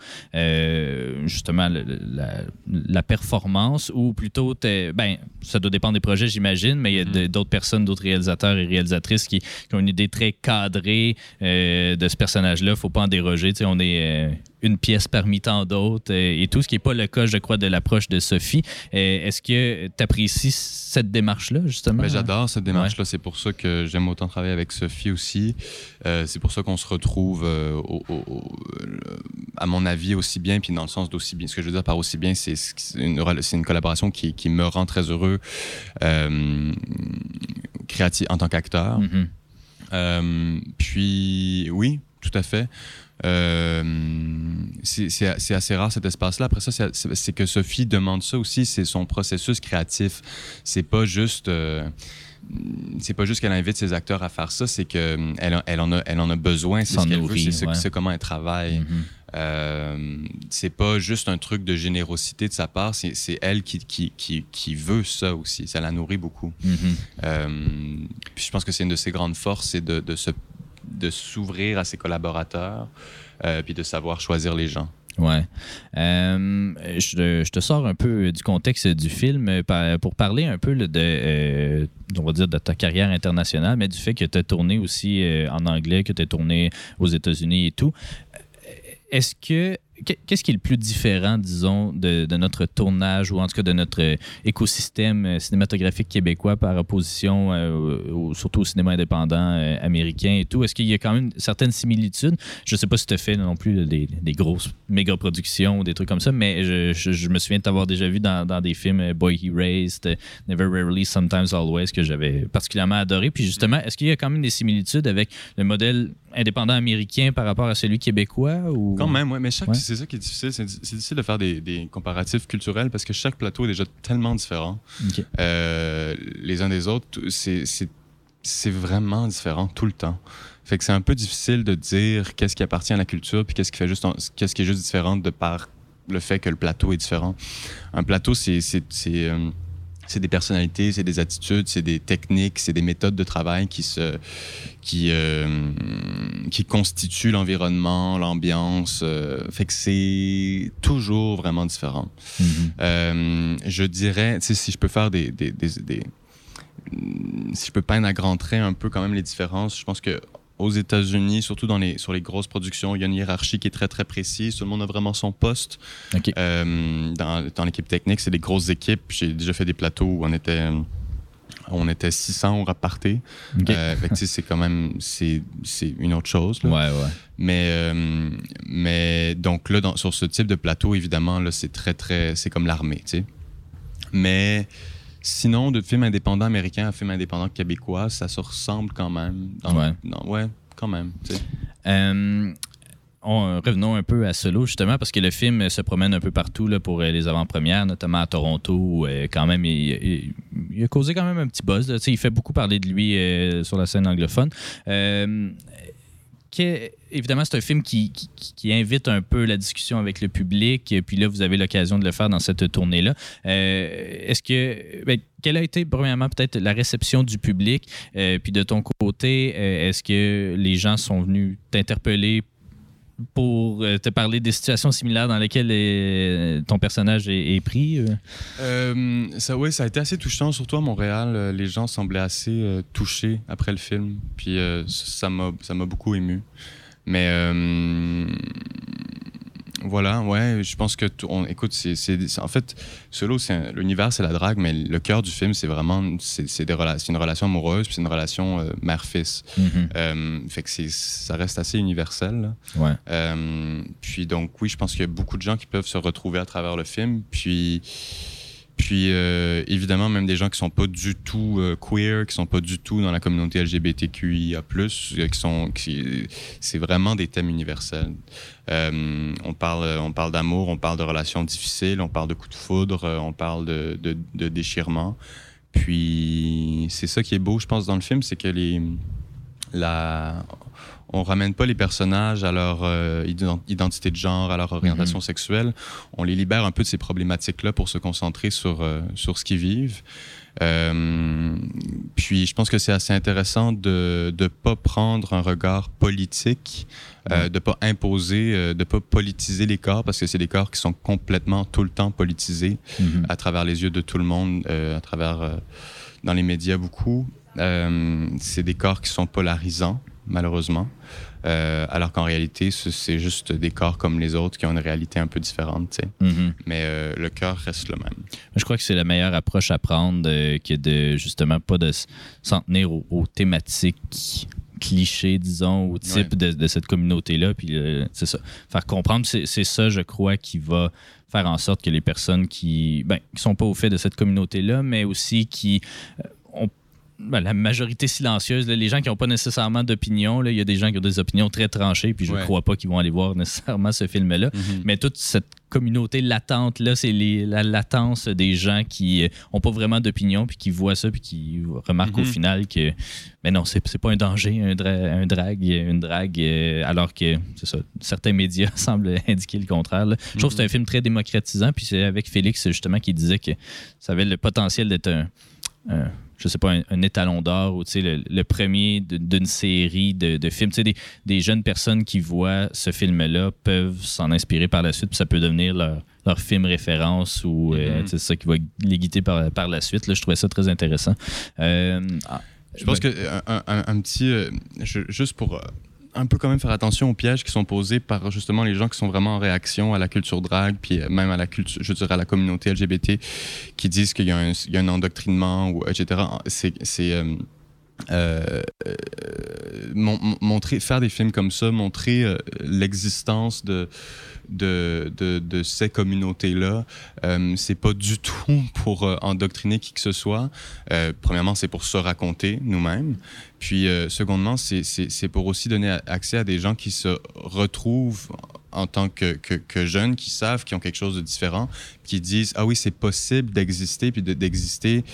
justement, le- la, la performance, ou plutôt, ben, ça doit dépendre des projets, j'imagine, mais il y a de- d'autres personnes, d'autres réalisateurs et réalisatrices qui, qui ont une idée très cadrée euh, de ce personnage-là. faut pas en déroger. Tu on est euh, une pièce parmi tant d'autres euh, et tout, ce qui n'est pas le cas, je crois, de l'approche de Sophie. Euh, Est-ce que tu apprécies cette démarche-là, justement? Ben, J'adore cette démarche-là. C'est pour ça que j'aime autant travailler avec Sophie aussi. Euh, c'est pour ça qu'on se retrouve, euh, au- au- au- le- à mon avis, aussi bien, puis dans le sens d'aussi bien. Ce que je veux dire par aussi bien, c'est une, collaboration qui, qui me rend très heureux euh, créatif, en tant qu'acteur. Mhm. Euh, puis, oui, tout à fait. Euh, c'est assez rare cet espace-là. Après ça, c'est- que Sophie demande ça aussi, c'est son processus créatif. C'est pas juste. euh, c'est pas juste qu'elle invite ses acteurs à faire ça, c'est que elle, en- elle en a, elle en a besoin, c'est ce qu'elle veut, c'est ouais. comment elle travaille. Mhm. Euh, c'est pas juste un truc de générosité de sa part, c'est elle qui, qui, qui, qui veut ça aussi. Ça la nourrit beaucoup. Mhm. Euh, puis je pense que c'est une de ses grandes forces, c'est de, de se de s'ouvrir à ses collaborateurs, euh, puis de savoir choisir les gens. Ouais. Euh, je, je te sors un peu du contexte du film euh, pour parler un peu de, euh, on va dire, de ta carrière internationale, mais du fait que tu as tourné aussi euh, en anglais, que tu as tourné aux États-Unis et tout. Est-ce que. Qu'est- Qu'est-ce qui est le plus différent, disons, de, notre tournage ou en tout cas de notre euh, écosystème euh, cinématographique québécois par opposition euh, surtout au cinéma indépendant américain et tout? Est-ce qu'il y a quand même certaines similitudes? Je sais pas si tu as fait non plus des, des grosses méga productions ou des trucs comme ça, mais je, me souviens de t'avoir déjà vu dans, des films Boy He Raised, euh, Never Rarely, Sometimes Always, que j'avais particulièrement adoré. Puis justement, est-ce qu'il y a quand même des similitudes avec le modèle indépendant américain par rapport à celui québécois? Ou... Quand même, ouais, mais chaque, Ouais. c'est ça qui est difficile. C'est difficile de faire des, des comparatifs culturels parce que chaque plateau est déjà tellement différent euh, les uns des autres. C'est- C'est c'est vraiment différent tout le temps. Fait que c'est un peu difficile de dire qu'est-ce qui appartient à la culture puis qu'est-ce qui fait juste qu'est-ce qui est juste différent de par le fait que le plateau est différent. Un plateau, c'est c'est des personnalités, c'est des attitudes, c'est des techniques, c'est des méthodes de travail qui se qui euh, qui constituent l'environnement, l'ambiance. euh, fait que c'est toujours vraiment différent. Mhm. Euh, je dirais, si je peux faire des, des, des, des- si je peux peindre à grands traits un peu quand même les différences, je pense que aux États-Unis, surtout dans les, sur les grosses productions, il y a une hiérarchie qui est très très précise. Tout le monde a vraiment son poste. Euh, dans dans l'équipe technique, c'est des grosses équipes. J'ai déjà fait des plateaux où on était on était 600 au reparté. OK. Euh, c'est quand même c'est c'est une autre chose. là. Ouais, ouais. Mais, euh, mais donc là, dans- sur ce type de plateau, évidemment, là, c'est très, très. C'est comme l'armée, tu sais. Mais sinon, de film indépendant américain à film indépendant québécois, ça se ressemble quand même. Dans- Ouais. ouais, quand même. Euh, on- revenons un peu à Solo, justement, parce que le film euh, se promène un peu partout là, pour euh, les avant-premières, notamment à Toronto, où euh, quand même, il, il- il a causé quand même un petit buzz. Il fait beaucoup parler de lui euh, sur la scène anglophone. Euh, évidemment, c'est un film qui, invite un peu la discussion avec le public, puis là, vous avez l'occasion de le faire dans cette tournée-là. Euh, Est-ce que. ben, quelle a été, premièrement, peut-être la réception du public? Euh, puis de ton côté, euh, est-ce que les gens sont venus t'interpeller pour euh, te parler des situations similaires dans lesquelles euh, ton personnage est, pris? euh? Ça, ouais, ça a été assez touchant, surtout à Montréal. les gens semblaient assez touchés après le film. Puis euh, ça m'a beaucoup ému. Mais voilà, ouais, je pense que tout- on, écoute, c'est en fait Solo, c'est un- l'univers, c'est la drague, mais le cœur du film, c'est vraiment c'est des une relation amoureuse, puis c'est une relation euh, mère-fils. Mhm. Euh, fait que c'est ça reste assez universel. là. Ouais. Euh, puis donc oui, je pense qu'il y a beaucoup de gens qui peuvent se retrouver à travers le film. Puis, puis euh, évidemment, même des gens qui sont pas du tout euh, queer, qui sont pas du tout dans la communauté LGBTQIA+, euh, qui sont, c'est vraiment des thèmes universels. On parle, on parle d'amour, on parle de relations difficiles, on parle de coups de foudre, on parle de, de, de déchirement. Puis c'est ça qui est beau, je pense, dans le film, c'est que les la on ramène pas les personnages à leur euh, ident- identité de genre, à leur orientation sexuelle. On les libère un peu de ces problématiques-là pour se concentrer sur, euh, sur ce qu'ils vivent. Euh, puis je pense que c'est assez intéressant de ne pas prendre un regard politique, euh, de ne pas imposer, euh, de ne pas politiser les corps, parce que c'est des corps qui sont complètement tout le temps politisés Mhm. à travers les yeux de tout le monde, à travers dans les médias beaucoup. C'est des corps qui sont polarisants, malheureusement. Euh, alors qu'en réalité, ce- c'est juste des corps comme les autres qui ont une réalité un peu différente. Mhm. Mais euh, le cœur reste le même. Je crois que c'est la meilleure approche à prendre euh, que de justement pas de s'en tenir aux, aux thématiques clichés, disons, au type de, de cette communauté-là. Puis euh, c'est ça. Faire comprendre, c'est ça, je crois, qui va faire en sorte que les personnes qui ben, qui sont pas au fait de cette communauté-là, mais aussi qui ben, la majorité silencieuse, là, les gens qui n'ont pas nécessairement d'opinion, il y a des gens qui ont des opinions très tranchées, puis je ne Ouais. crois pas qu'ils vont aller voir nécessairement ce film-là. Mais toute cette communauté latente, là, c'est la latence des gens qui n'ont pas vraiment d'opinion, puis qui voient ça, puis qui remarquent au Mhm. final que, mais non, c'est c'est pas un danger, un, dra- un drague, une drague, euh, alors que, c'est ça, certains médias semblent indiquer le contraire. là. Je trouve que c'est un film très démocratisant, puis c'est avec Félix, justement, qui disait que ça avait le potentiel d'être un, un- je sais pas, un, un étalon d'or ou le, le premier d'une série de, de films. Des, des jeunes personnes qui voient ce film-là peuvent s'en inspirer par la suite, puis ça peut devenir leur, leur film référence ou euh, Mhm. sais, c'est ça qui va les guider par, par la suite. Là, je trouvais ça très intéressant. Euh, ah, Je pense que euh, un, un- un petit. euh, je- juste pour un peu quand même faire attention aux pièges qui sont posés par justement les gens qui sont vraiment en réaction à la culture drague, puis euh, même à la culture, je dirais à la communauté LGBT, qui disent qu'il y, y a un endoctrinement, ou, etc. C'est. Euh, mon- mon- montrer, faire des films comme ça, montrer euh, l'existence de, de, de, ces communautés-là, euh, c'est pas du tout pour euh, endoctriner qui que ce soit. Premièrement, c'est pour se raconter nous-mêmes. Puis, secondement, c'est- pour aussi donner accès à des gens qui se retrouvent en tant que, que, que jeunes, qui savent qu'ils ont quelque chose de différent, qui disent Ah oui, c'est possible d'exister, puis de- d'exister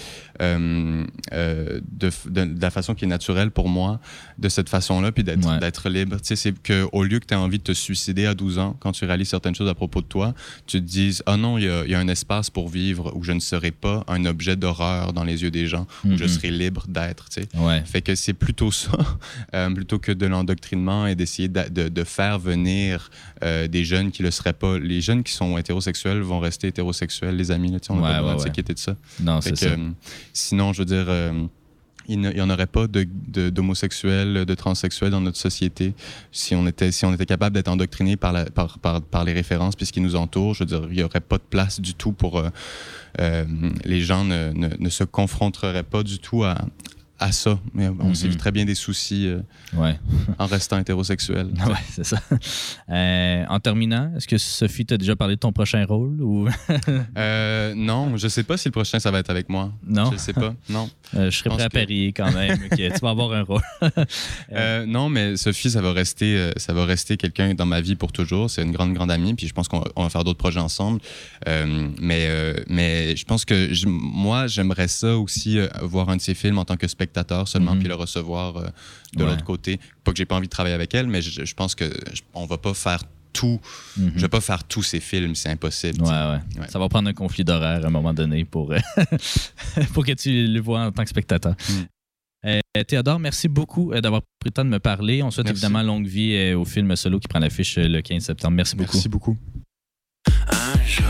euh, euh, de, f- de- de la façon qui est naturelle pour moi, de cette façon-là, puis d'être Ouais. libre. Tu sais, c'est qu'au lieu que tu aies envie de te suicider à 12 ans, quand tu réalises certaines choses à propos de toi, tu te dises Ah non, il y a, il y a un espace pour vivre où je ne serai pas un objet d'horreur dans les yeux des gens, où je Mhm. serai libre d'être. Tu sais. ouais. Fait que c'est plutôt ça, euh, plutôt que de l'endoctrinement et d'essayer de, de faire venir euh, des jeunes qui le seraient pas. Les jeunes qui sont hétérosexuels vont rester hétérosexuels, les amis. Là, on n'a Ouais, pas besoin de s'inquiéter de ça. Non, Fait c'est que, ça. euh, sinon, je veux dire, euh, il n'y en aurait pas de- de- d'homosexuels, de, transsexuels dans notre société si on était, si on était capable d'être endoctriné par, la- par, par, par les références puis ce qui nous entoure. Je veux dire, il n'y aurait pas de place du tout pour... euh, les gens ne, ne, ne se confronteraient pas du tout à, à ça. Mais on Mhm. s'évite très bien des soucis euh, Ouais. en restant hétérosexuel. Ouais, c'est ça. Euh, en terminant, est-ce que Sophie t'a déjà parlé de ton prochain rôle ou? Euh, non, je sais pas si le prochain ça va être avec moi. non? Je sais pas. Non. Je serais prêt à que- parier quand même que tu vas avoir un rôle. Non, mais Sophie, ça va rester, ça va rester quelqu'un dans ma vie pour toujours. C'est une grande, grande amie. Puis je pense qu'on va, faire d'autres projets ensemble. Mais, mais je pense que moi, j'aimerais ça aussi, voir un de ses films en tant que spectateur spectateur seulement, Mhm. puis le recevoir euh, de Ouais. l'autre côté. Pas que j'ai pas envie de travailler avec elle, mais je, je pense que je- on va pas faire tout. Mhm. Je vais pas faire tous ces films, c'est impossible. Ouais, ouais, Ouais. Ça va prendre un conflit d'horaire à un moment donné pour, euh, pour que tu le vois en tant que spectateur. Mm. Euh, Théodore, merci beaucoup euh, d'avoir pris le temps de me parler. On souhaite Merci. évidemment longue vie euh, au film solo qui prend l'affiche euh, le 15 septembre. Merci beaucoup. Merci beaucoup. Un jour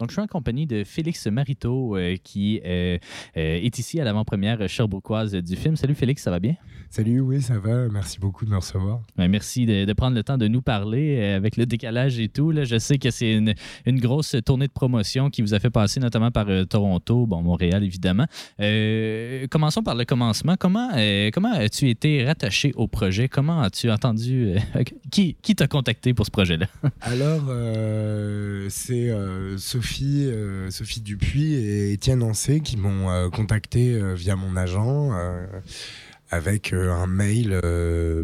Donc, je suis en compagnie de Félix Mariteau euh, qui euh, euh, est ici à l'avant-première sherbrookeoise du film. Salut Félix, ça va bien? Salut, oui, ça va. Merci beaucoup de me recevoir. Ouais, merci de, de prendre le temps de nous parler avec le décalage et tout. Là, je sais que c'est une, une grosse tournée de promotion qui vous a fait passer notamment par euh, Toronto, bon, Montréal évidemment. Commençons par le commencement. Comment, comment as-tu été rattaché au projet? Comment as-tu entendu... qui qui t'a contacté pour ce projet-là? Alors, c'est euh, Sophie, euh, Sophie Dupuis et Étienne Ancé qui m'ont euh, contacté euh, via mon agent avec un mail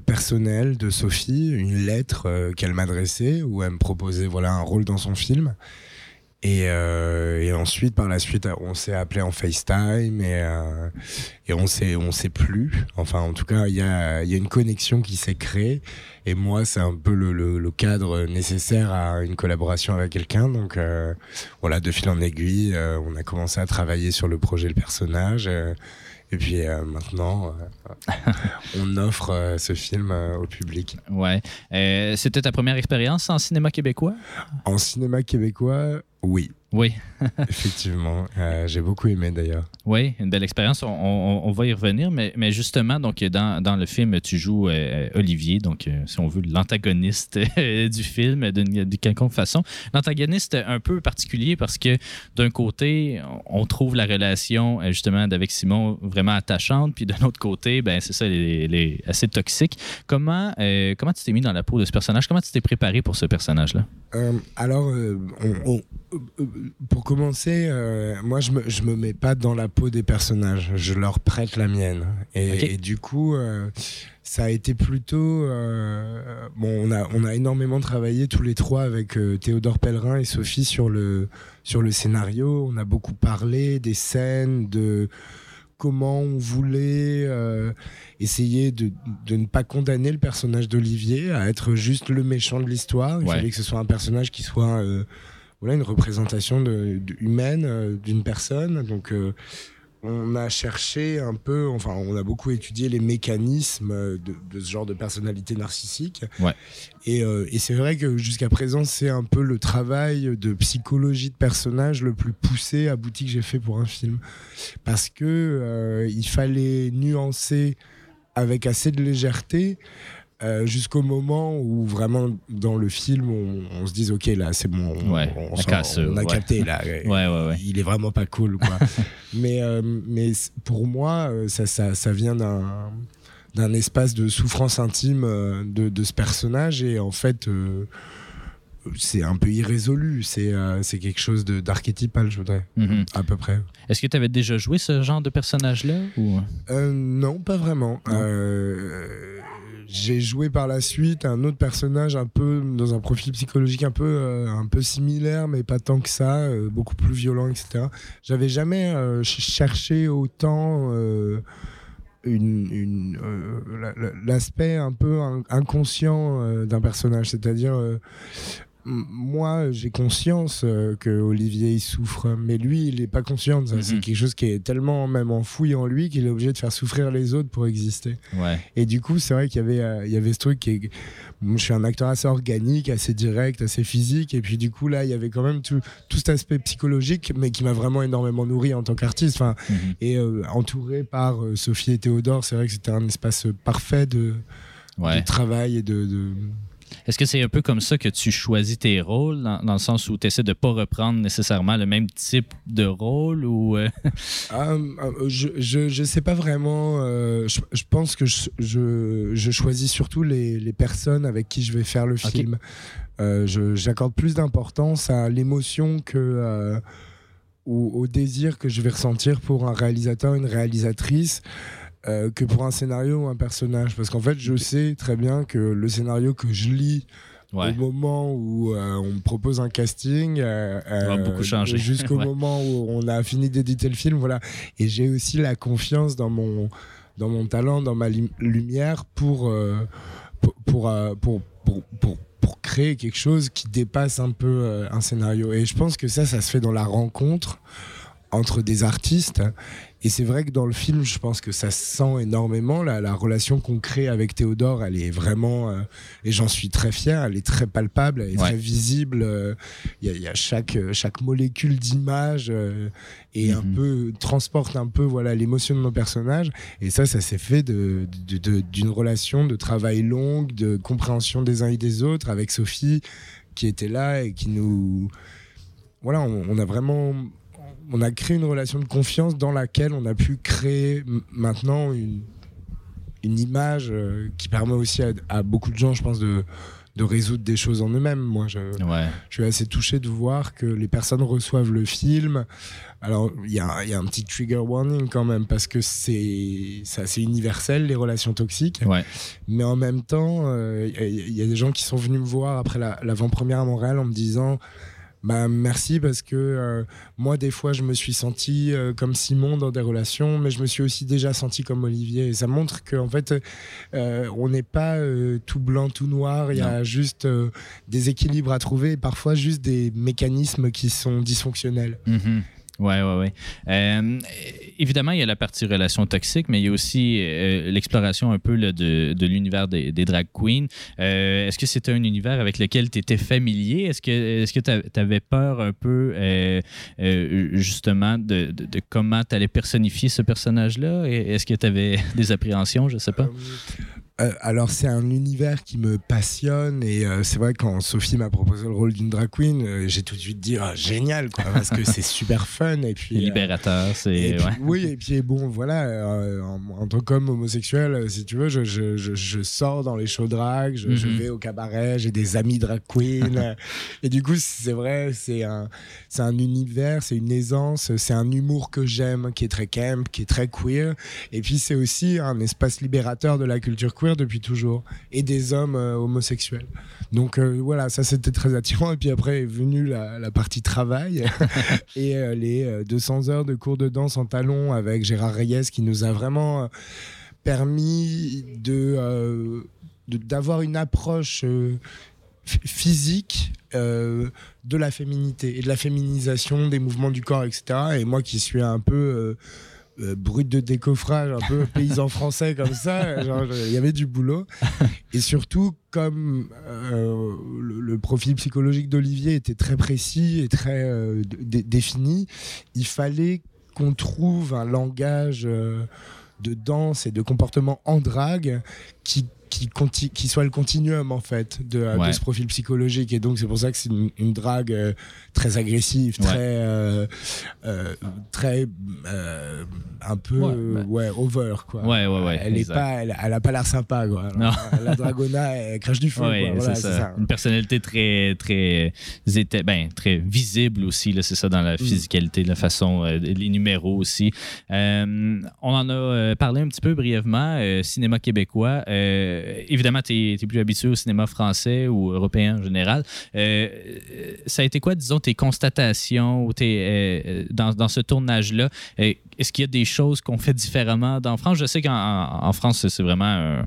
personnel de Sophie, une lettre qu'elle m'adressait où elle me proposait voilà, un rôle dans son film. Et, euh, et ensuite, par la suite, on s'est appelé en FaceTime et, euh, et on s'est on s'est plus. Enfin, en tout cas, il y a, y a une connexion qui s'est créée. Et moi, c'est un peu le, le- le cadre nécessaire à une collaboration avec quelqu'un. Donc, euh, voilà, de fil en aiguille, euh, on a commencé à travailler sur le projet, le personnage. Et puis euh, maintenant, euh, on offre euh, ce film au public. Ouais. C'était ta première expérience en cinéma québécois? En cinéma québécois, oui, Oui. effectivement. Euh, J'ai beaucoup aimé d'ailleurs. Oui, une belle expérience. On, on- on va y revenir, mais, mais justement, donc dans, dans le film, tu joues euh, Olivier, donc euh, si on veut l'antagoniste euh, du film d'une de quelconque façon. L'antagoniste un peu particulier parce que d'un côté, on trouve la relation euh, justement d'avec Simon vraiment attachante, puis d'un autre côté, ben c'est ça, elle est, elle est assez toxique. Comment euh, comment tu t'es mis dans la peau de ce personnage? Comment tu t'es préparé pour ce personnage-là? Euh, alors, euh, on- on- euh, pour commencer, euh, moi, je me, je me mets pas dans la peau des personnages. Je leur prête la mienne. Et, du coup, euh, ça a été plutôt. euh, bon, on a, on a énormément travaillé tous les trois avec Théodore Pellerin et Sophie sur le, sur le scénario. On a beaucoup parlé des scènes, de comment on voulait euh, essayer de, de ne pas condamner le personnage d'Olivier à être juste le méchant de l'histoire. Il Ouais. fallait que ce soit un personnage qui soit euh, voilà, une représentation de, de- humaine euh, d'une personne. Donc euh, on a cherché un peu, enfin on a beaucoup étudié les mécanismes euh, de, de ce genre de personnalité narcissique. Ouais. Et, euh, et c'est vrai que jusqu'à présent c'est un peu le travail de psychologie de personnage le plus poussé, abouti que j'ai fait pour un film. Parce que euh, il fallait nuancer avec assez de légèreté euh, jusqu'au moment où vraiment dans le film on, on se dise ok là c'est bon on, Ouais, on, la s'en- casse, on a ouais. capté là. Ouais, il est vraiment pas cool quoi. Mais euh, mais pour moi euh, ça, ça, ça vient d'un d'un espace de souffrance intime euh, de, de ce personnage. Et en fait euh, c'est un peu irrésolu c'est euh, c'est quelque chose d'archétypal je voudrais Mhm. à peu près Est-ce que tu avais déjà joué ce genre de personnage-là ou? Euh, non, pas vraiment. Euh, j'ai joué par la suite un autre personnage un peu dans un profil psychologique un peu un peu similaire, mais pas tant que ça, beaucoup plus violent, etc. J'avais jamais ch- cherché autant. une, une, euh, la- la- l'aspect un peu in- inconscient d'un personnage, c'est-à-dire euh, moi j'ai conscience euh, que Olivier il souffre, mais lui il est pas conscient de ça. Mhm. C'est quelque chose qui est tellement même enfoui en lui qu'il est obligé de faire souffrir les autres pour exister. Ouais. Et du coup c'est vrai qu'il y avait euh, il y avait ce truc qui est je suis un acteur assez organique, assez direct, assez physique, et puis du coup là il y avait quand même tout, tout cet aspect psychologique, mais qui m'a vraiment énormément nourri en tant qu'artiste. Enfin, Mhm. et euh, entouré par Sophie et Théodore, c'est vrai que c'était un espace parfait de, Ouais. de travail et de, de- Est-ce que c'est un peu comme ça que tu choisis tes rôles, dans, dans le sens où tu essaies de pas reprendre nécessairement le même type de rôle ou euh, Ah, euh, je, je, je sais pas vraiment. euh, je, je pense que je, je, je choisis surtout les, les personnes avec qui je vais faire le film. Euh, J'accorde plus d'importance à l'émotion que euh, au, au désir que je vais ressentir pour un réalisateur, une réalisatrice. Euh, que pour un scénario ou un personnage. Parce qu'en fait, je sais très bien que le scénario que je lis Ouais. au moment où euh, on me propose un casting, euh, changer. jusqu'au Ouais. moment où on a fini d'éditer le film, voilà. Et j'ai aussi la confiance dans mon dans mon talent, dans ma lumière pour euh, pour pour, euh, pour, pour, pour- pour créer quelque chose qui dépasse un peu euh, un scénario. Et je pense que ça, ça se fait dans la rencontre entre des artistes. Et c'est vrai que dans le film, je pense que ça se sent énormément. La, la relation qu'on crée avec Théodore, elle est vraiment, euh, et j'en suis très fier, elle est très palpable, elle est Ouais. très visible. euh, Il y, a- il y a chaque, euh, chaque molécule d'image euh, et un Mhm. peu transporte un peu voilà l'émotion de nos personnages. Et ça, ça s'est fait de- de- de- d'une relation de travail longue, de compréhension des uns et des autres avec Sophie qui était là et qui nous voilà, on, on a vraiment on a créé une relation de confiance dans laquelle on a pu créer maintenant une, une image euh, qui permet aussi à, à beaucoup de gens, je pense, de, de résoudre des choses en eux-mêmes. Moi, je, Ouais. je suis assez touché de voir que les personnes reçoivent le film. Alors, il y a, il y a un petit trigger warning quand même, parce que c'est assez universel, les relations toxiques. Ouais. Mais en même temps, euh, il y, a- il y a des gens qui sont venus me voir après la- l'avant-première à Montréal en me disant bah, merci parce que euh, moi, des fois, je me suis senti euh, comme Simon dans des relations, mais je me suis aussi déjà senti comme Olivier. Et ça montre qu'en fait, euh, on n'est pas tout blanc, tout noir. Il y a juste des équilibres à trouver et parfois juste des mécanismes qui sont dysfonctionnels. Mhm. Ouais, ouais, ouais. Euh, évidemment, il y a la partie relation toxique, mais il y a aussi euh, l'exploration un peu de, l'univers des, drag queens. Euh, Est-ce que c'était un univers avec lequel tu étais familier? Est-ce que tu avais peur un peu, justement, de, de- de comment tu allais personnifier ce personnage-là? Est-ce que tu avais des appréhensions? Je sais pas. Euh, alors c'est un univers qui me passionne et euh, c'est vrai quand Sophie m'a proposé le rôle d'une drag queen, euh, j'ai tout de suite dit Ah, génial quoi parce que c'est super fun et puis Libérateur, c'est. ouais. oui, et puis bon, voilà, en, en tant qu'homme homosexuel, si tu veux, je, je, je, je sors dans les shows drag, je, Mhm. vais au cabaret, j'ai des amis drag queen. et du coup, c'est vrai, c'est un, c'est un univers, c'est une aisance, c'est un humour que j'aime, qui est très camp, qui est très queer. Et puis, c'est aussi un espace libérateur de la culture queer depuis toujours, et des hommes euh, homosexuels. Donc euh, voilà, ça c'était très attirant. Et puis après est venue la, la partie travail et euh, les euh, 200 heures de cours de danse en talons avec Gérard Reyes qui nous a vraiment permis de d'avoir une approche ph- physique euh, de la féminité et de la féminisation des mouvements du corps, etc. Et moi qui suis un peu euh, euh, brut de décoffrage, un peu paysan français comme ça, il y avait du boulot. Et surtout, comme euh, le, le profil psychologique d'Olivier était très précis et très euh, dé- défini, il fallait qu'on trouve un langage de danse et de comportement en drague qui qui, conti- qui soit le continuum en fait de, euh, de ce profil psychologique et donc c'est pour ça que c'est une, une drague euh, très agressive Ouais. très euh, euh, très un peu Ouais, ouais, over quoi Ouais, ouais, ouais, elle est pas elle, elle a pas l'air sympa quoi Alors, la dragona elle crache du feu Ouais, quoi. Voilà, ça. ça. Une personnalité très, très, ben, très visible aussi, là, c'est ça, dans Mm. la physicalité, la façon, les numéros aussi. On en a parlé un petit peu brièvement, cinéma québécois. Euh, évidemment, tu es, plus habitué au cinéma français ou européen en général. Euh, ça a été quoi, disons, tes constatations tes, euh, dans, dans ce tournage-là? Est-ce qu'il y a des choses qu'on fait différemment dans France? Je sais qu'en en- en France, c'est vraiment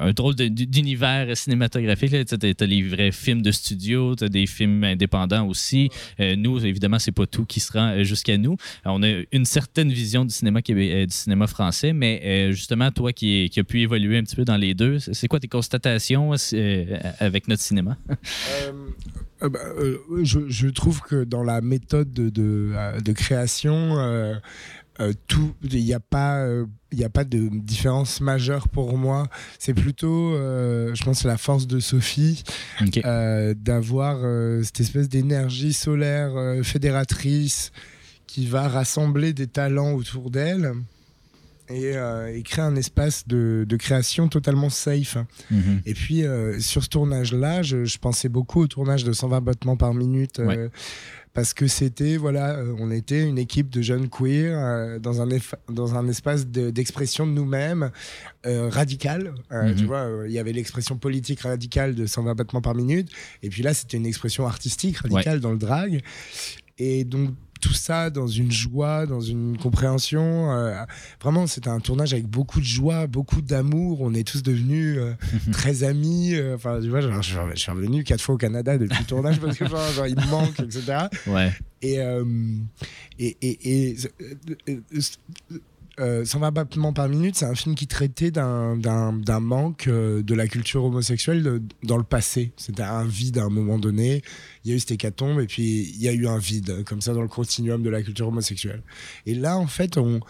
un drôle d'univers cinématographique. Tu as, les vrais films de studio, tu as des films indépendants aussi. Euh, nous, évidemment, c'est pas tout qui se rend euh, jusqu'à nous. On a une certaine vision du cinéma, québé- euh, du cinéma français, mais euh, justement, toi qui, qui as pu évoluer un petit peu dans les deux, c'est quoi tes constatations euh, avec notre cinéma? Euh, bah, euh, je, je trouve que dans la méthode de, de, de création, euh, euh, tout, il n'y a pas, euh, il y a pas de différence majeure pour moi. C'est plutôt, euh, je pense, la force de Sophie euh, d'avoir euh, cette espèce d'énergie solaire euh, fédératrice qui va rassembler des talents autour d'elle et, euh, et créer un espace de, de création totalement safe. Mhm. Et puis euh, sur ce tournage-là, je, je pensais beaucoup au tournage de 120 battements par minute. euh, Ouais. Parce que c'était, voilà, euh, on était une équipe de jeunes queers euh, dans, un dans un espace de- d'expression de, nous-mêmes euh, radical. Euh, Mhm. Tu vois, euh, il y avait l'expression politique radicale de 120 battements par minute. Et puis là, c'était une expression artistique radicale dans le drag. Et donc, tout ça dans une joie, dans une compréhension. euh, vraiment, c'était un tournage avec beaucoup de joie, beaucoup d'amour. On est tous devenus euh, très amis. euh, Enfin, tu vois, genre, je, je suis revenu quatre fois au Canada depuis le tournage parce que genre, genre, il me manque, etc. Ouais. Et, et, et, et euh, euh, 120 battements par minute, c'est un film qui traitait d'un- manque euh, de la culture homosexuelle dans le passé. C'était un vide à un moment donné. Il y a eu cette hécatombe et puis il y a eu un vide, comme ça, dans le continuum de la culture homosexuelle. Et là, en fait, on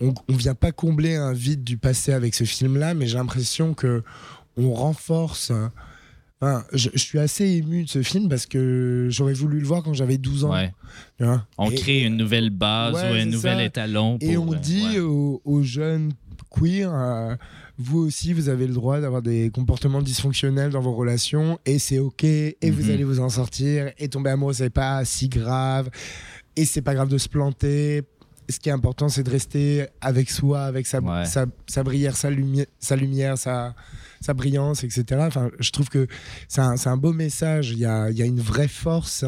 on, on vient pas combler un vide du passé avec ce film-là, mais j'ai l'impression que on renforce. Enfin, je, je suis assez ému de ce film parce que j'aurais voulu le voir quand j'avais 12 ans. Ouais. On Et- crée une nouvelle base Ouais, ou un nouvel ça. étalon. Et on euh, dit ouais. aux, aux jeunes queer, euh, vous aussi, vous avez le droit d'avoir des comportements dysfonctionnels dans vos relations, et c'est ok, et vous Mhm. allez vous en sortir, et tomber amoureux, c'est pas si grave, et c'est pas grave de se planter. Ce qui est important, c'est de rester avec soi, avec sa, Ouais. sa, sa sa, lumière, sa lumière, sa, sa brillance, etc. Enfin, je trouve que c'est un, un beau message. Il y a, y a une vraie force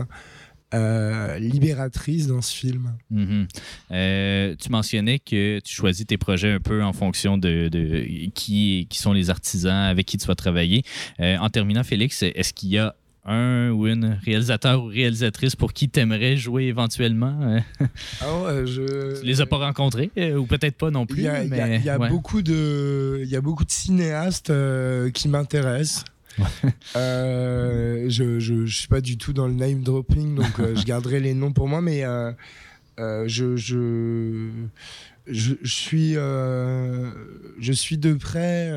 euh, libératrice dans ce film. Mhm. Euh, tu mentionnais que tu choisis tes projets un peu en fonction de, de qui, qui sont les artisans avec qui tu vas travailler. Euh, en terminant, Félix, est-ce qu'il y a un ou une réalisateur ou réalisatrice pour qui tu aimerais jouer éventuellement? Ouais, je... tu les as pas rencontrés euh, ou peut-être pas non plus. Il y a, il y a- mais, il y a ouais. beaucoup de, il y a beaucoup de cinéastes euh, qui m'intéressent. Euh, je, je, je suis pas du tout dans le name dropping, donc euh, je garderai les noms pour moi, mais je, je, je, je suis, je suis de près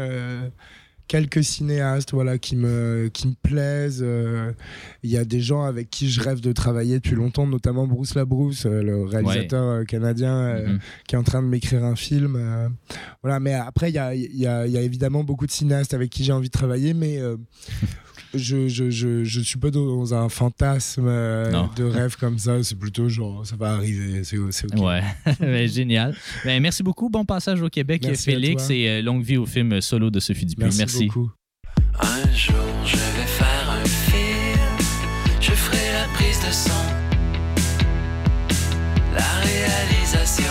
quelques cinéastes voilà, qui, me, qui me plaisent. euh, Il y a des gens avec qui je rêve de travailler depuis longtemps, notamment Bruce Labrousse, euh, le réalisateur euh, canadien. Mhm. qui est en train de m'écrire un film. voilà, mais après, il y a, il y a- y a évidemment beaucoup de cinéastes avec qui j'ai envie de travailler, mais je, je, je, je suis pas dans un fantasme euh, Non. de rêve comme ça. C'est plutôt genre, ça va arriver, c'est c'est ok. Ouais, Ben, génial. Ben, merci beaucoup. Bon passage au Québec, Merci Félix, et euh, longue vie au film solo de Sophie Dupuis. Merci, merci. beaucoup. Un jour je vais faire un film, je ferai la prise de son, la réalisation,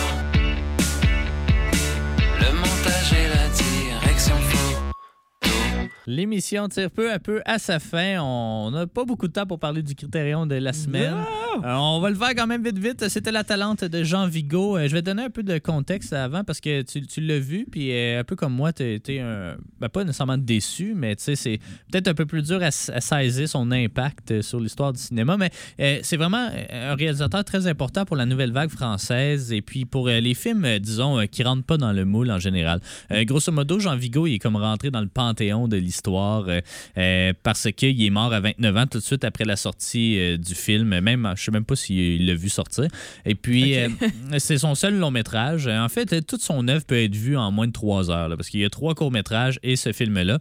L'émission tire peu à peu à sa fin. On n'a pas beaucoup de temps pour parler du critérium de la semaine. Euh, on va le faire quand même vite, vite. C'était la talente de Jean Vigo. Euh, je vais donner un peu de contexte avant parce que tu, tu l'as vu, puis euh, un peu comme moi, tu été un, ben, pas nécessairement déçu, mais tu sais, c'est peut-être un peu plus dur à, saisir son impact sur l'histoire du cinéma. Mais c'est vraiment un réalisateur très important pour la nouvelle vague française et puis pour les films, disons, qui rentrent pas dans le moule en général. Grosso modo, Jean Vigo, il est comme rentré dans le panthéon de l'histoire euh, euh, parce qu'il est mort à 29 ans tout de suite après la sortie euh, du film. Même, je sais même pas s'il l'a vu sortir. Et puis, c'est son seul long métrage. En fait, toute son œuvre peut être vue en moins de trois heures là, parce qu'il y a trois courts métrages et ce film-là.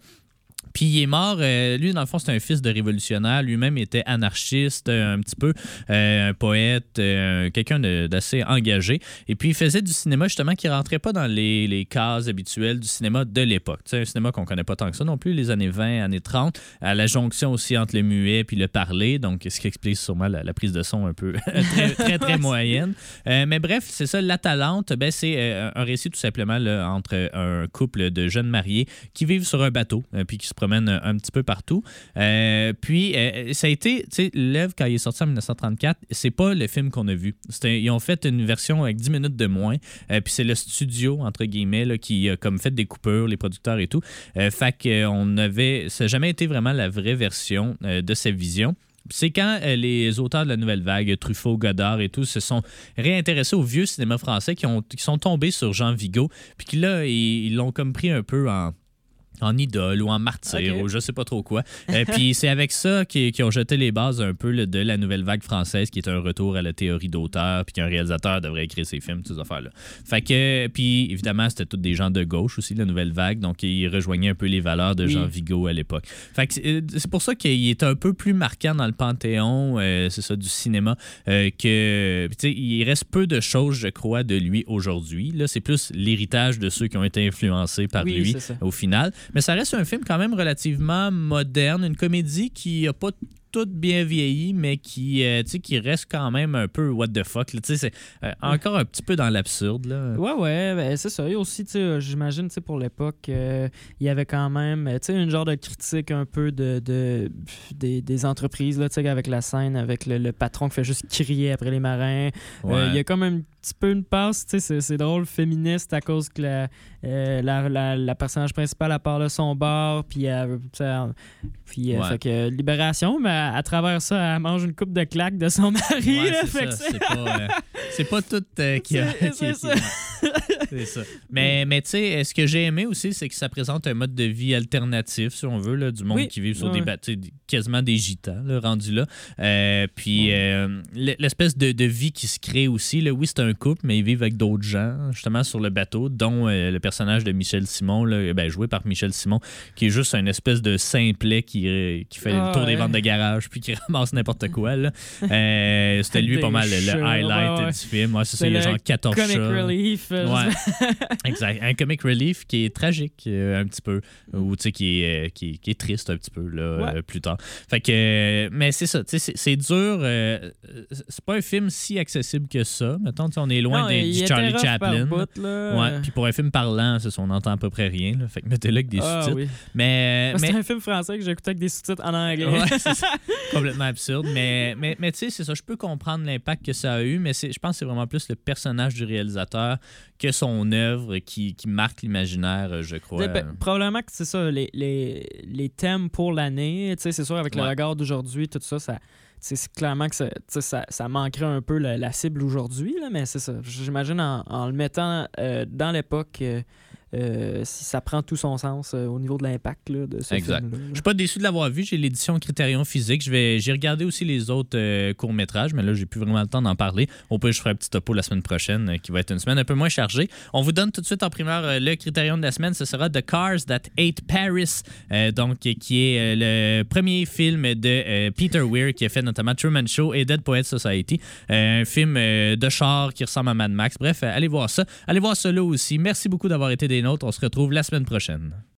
Puis il est mort, euh, lui dans le fond c'est un fils de révolutionnaire, lui-même était anarchiste euh, un petit peu, euh, un poète, euh, quelqu'un d'assez engagé. Et puis il faisait du cinéma justement qui rentrait pas dans les, les cases habituelles du cinéma de l'époque. Sais, un cinéma qu'on connaît pas tant que ça non plus, les années 20, années 30, à la jonction aussi entre le muet puis le parler, donc ce qui explique sûrement la, la prise de son un peu très, très, très moyenne. Mais bref, c'est ça, La Talente, ben, c'est un récit tout simplement là, entre un couple de jeunes mariés qui vivent sur un bateau puis qui se promènent un, petit peu partout. Euh, puis euh, ça a été, tu sais, l'œuvre quand il est sorti en 1934, c'est pas le film qu'on a vu. Ils ont fait une version avec 10 minutes de moins. Euh, puis c'est le studio, entre guillemets, qui a comme fait des coupures, les producteurs et tout. Euh, fait qu'on avait, ça n'a jamais été vraiment la vraie version euh, de sa vision. C'est quand euh, les auteurs de la nouvelle vague, Truffaut, Godard et tout, se sont réintéressés au vieux cinéma français, qui, ont, qui sont tombés sur Jean Vigo, puis qui là, ils l'ont comme pris un peu en, en idole ou en martyr ou je sais pas trop quoi. Euh, puis c'est avec ça qu'ils ont jeté les bases un peu de la nouvelle vague française qui est un retour à la théorie d'auteur puis qu'un réalisateur devrait écrire ses films, toutes ces affaires-là. Fait que, puis évidemment, c'était tous des gens de gauche aussi, la nouvelle vague, donc ils rejoignaient un peu les valeurs de Oui. Jean Vigo à l'époque. Fait que c'est euh, c'est pour ça qu'il est un peu plus marquant dans le panthéon, euh, c'est ça, du cinéma, euh, que, puis tu sais, il reste peu de choses, je crois, de lui aujourd'hui. Là, c'est plus l'héritage de ceux qui ont été influencés par Oui, lui au final. Mais ça reste un film quand même relativement moderne, une comédie qui a pas toute bien vieilli, mais qui, euh, qui reste quand même un peu what the fuck. là. C'est euh, encore un petit peu dans l'absurde. là. Ouais, ouais, ben, c'est ça. Et aussi, euh, j'imagine, pour l'époque, euh, il y avait quand même, une genre de critique un peu de, de- des, des entreprises, là, avec la scène, avec le, le patron qui fait juste crier après les marins. Ouais. Il y a comme petit peu une passe, c'est- drôle, féministe à cause que la, euh, la, la- la personnage principale, elle part de son bar, puis elle, elle- puis euh, Ouais. fait que libération, mais à, travers ça, elle mange une coupe de claques de son mari. Ouais, c'est pas, euh, pas tout euh, qui a. C'est- qui- ça. C'est ça. Mais, mais tu sais, ce que j'ai aimé aussi, c'est que ça présente un mode de vie alternatif, si on veut, là, du monde Oui. qui vit sur des Ouais. bateaux, quasiment des gitans, là, rendus là. Euh, puis euh, l'espèce de, de vie qui se crée aussi, là, oui, c'est un couple, mais ils vivent avec d'autres gens, justement, sur le bateau, dont euh, le personnage de Michel Simon, là, ben, joué par Michel Simon, qui est juste une espèce de simplet qui, euh, qui fait Ah, le tour des ventes de garage, puis qui ramasse n'importe quoi. là. Euh, C'était lui pas mal le, highlight ouais, du film. Ouais, c'est ça, il y a genre 14 Comic chats. relief. Exact. Un comic relief qui est tragique un petit peu, ou tu sais, qui est, qui, est- qui est triste un petit peu là, plus tard. Fait que, mais c'est ça, c'est- dur. c'est pas un film si accessible que ça. Mettons, on est loin Non, des- du Charlie Chaplin. bout. Ouais, puis pour un film parlant, c'est ça, on entend à peu près rien. là. fait que mettez-le avec des Ah, sous-titres. oui. Mais, C'était un film français que j'écoutais avec des sous-titres en anglais. Ouais, c'est complètement absurde. Mais, mais, mais tu sais, c'est ça. Je peux comprendre l'impact que ça a eu, mais c'est- je pense que c'est vraiment plus le personnage du réalisateur que son œuvre qui, qui marque l'imaginaire, euh, je crois. Ben, probablement que c'est ça, les, les, les thèmes pour l'année, tu sais, c'est sûr, avec le regard d'aujourd'hui, tout ça, ça c'est clairement que ça, ça, ça manquerait un peu la, cible aujourd'hui, mais c'est ça. J'imagine en, en le mettant euh, dans l'époque, euh, euh, si ça prend tout son sens euh, au niveau de l'impact de ce Exact. film-là. Je suis pas déçu de l'avoir vu. J'ai l'édition Critérion physique. J'ai regardé aussi les autres euh, courts-métrages, mais là, j'ai plus vraiment le temps d'en parler. Au pire, je ferai un petit topo la semaine prochaine, euh, qui va être une semaine un peu moins chargée. On vous donne tout de suite en primeur le Critérion de la semaine. Ce sera The Cars That Ate Paris, donc qui est le premier film de Peter Weir qui a fait notamment Truman Show et Dead Poets Society, un film de char qui ressemble à Mad Max. Bref, allez voir ça. Allez voir là aussi. Merci beaucoup d'avoir été des nôtres. On se retrouve la semaine prochaine.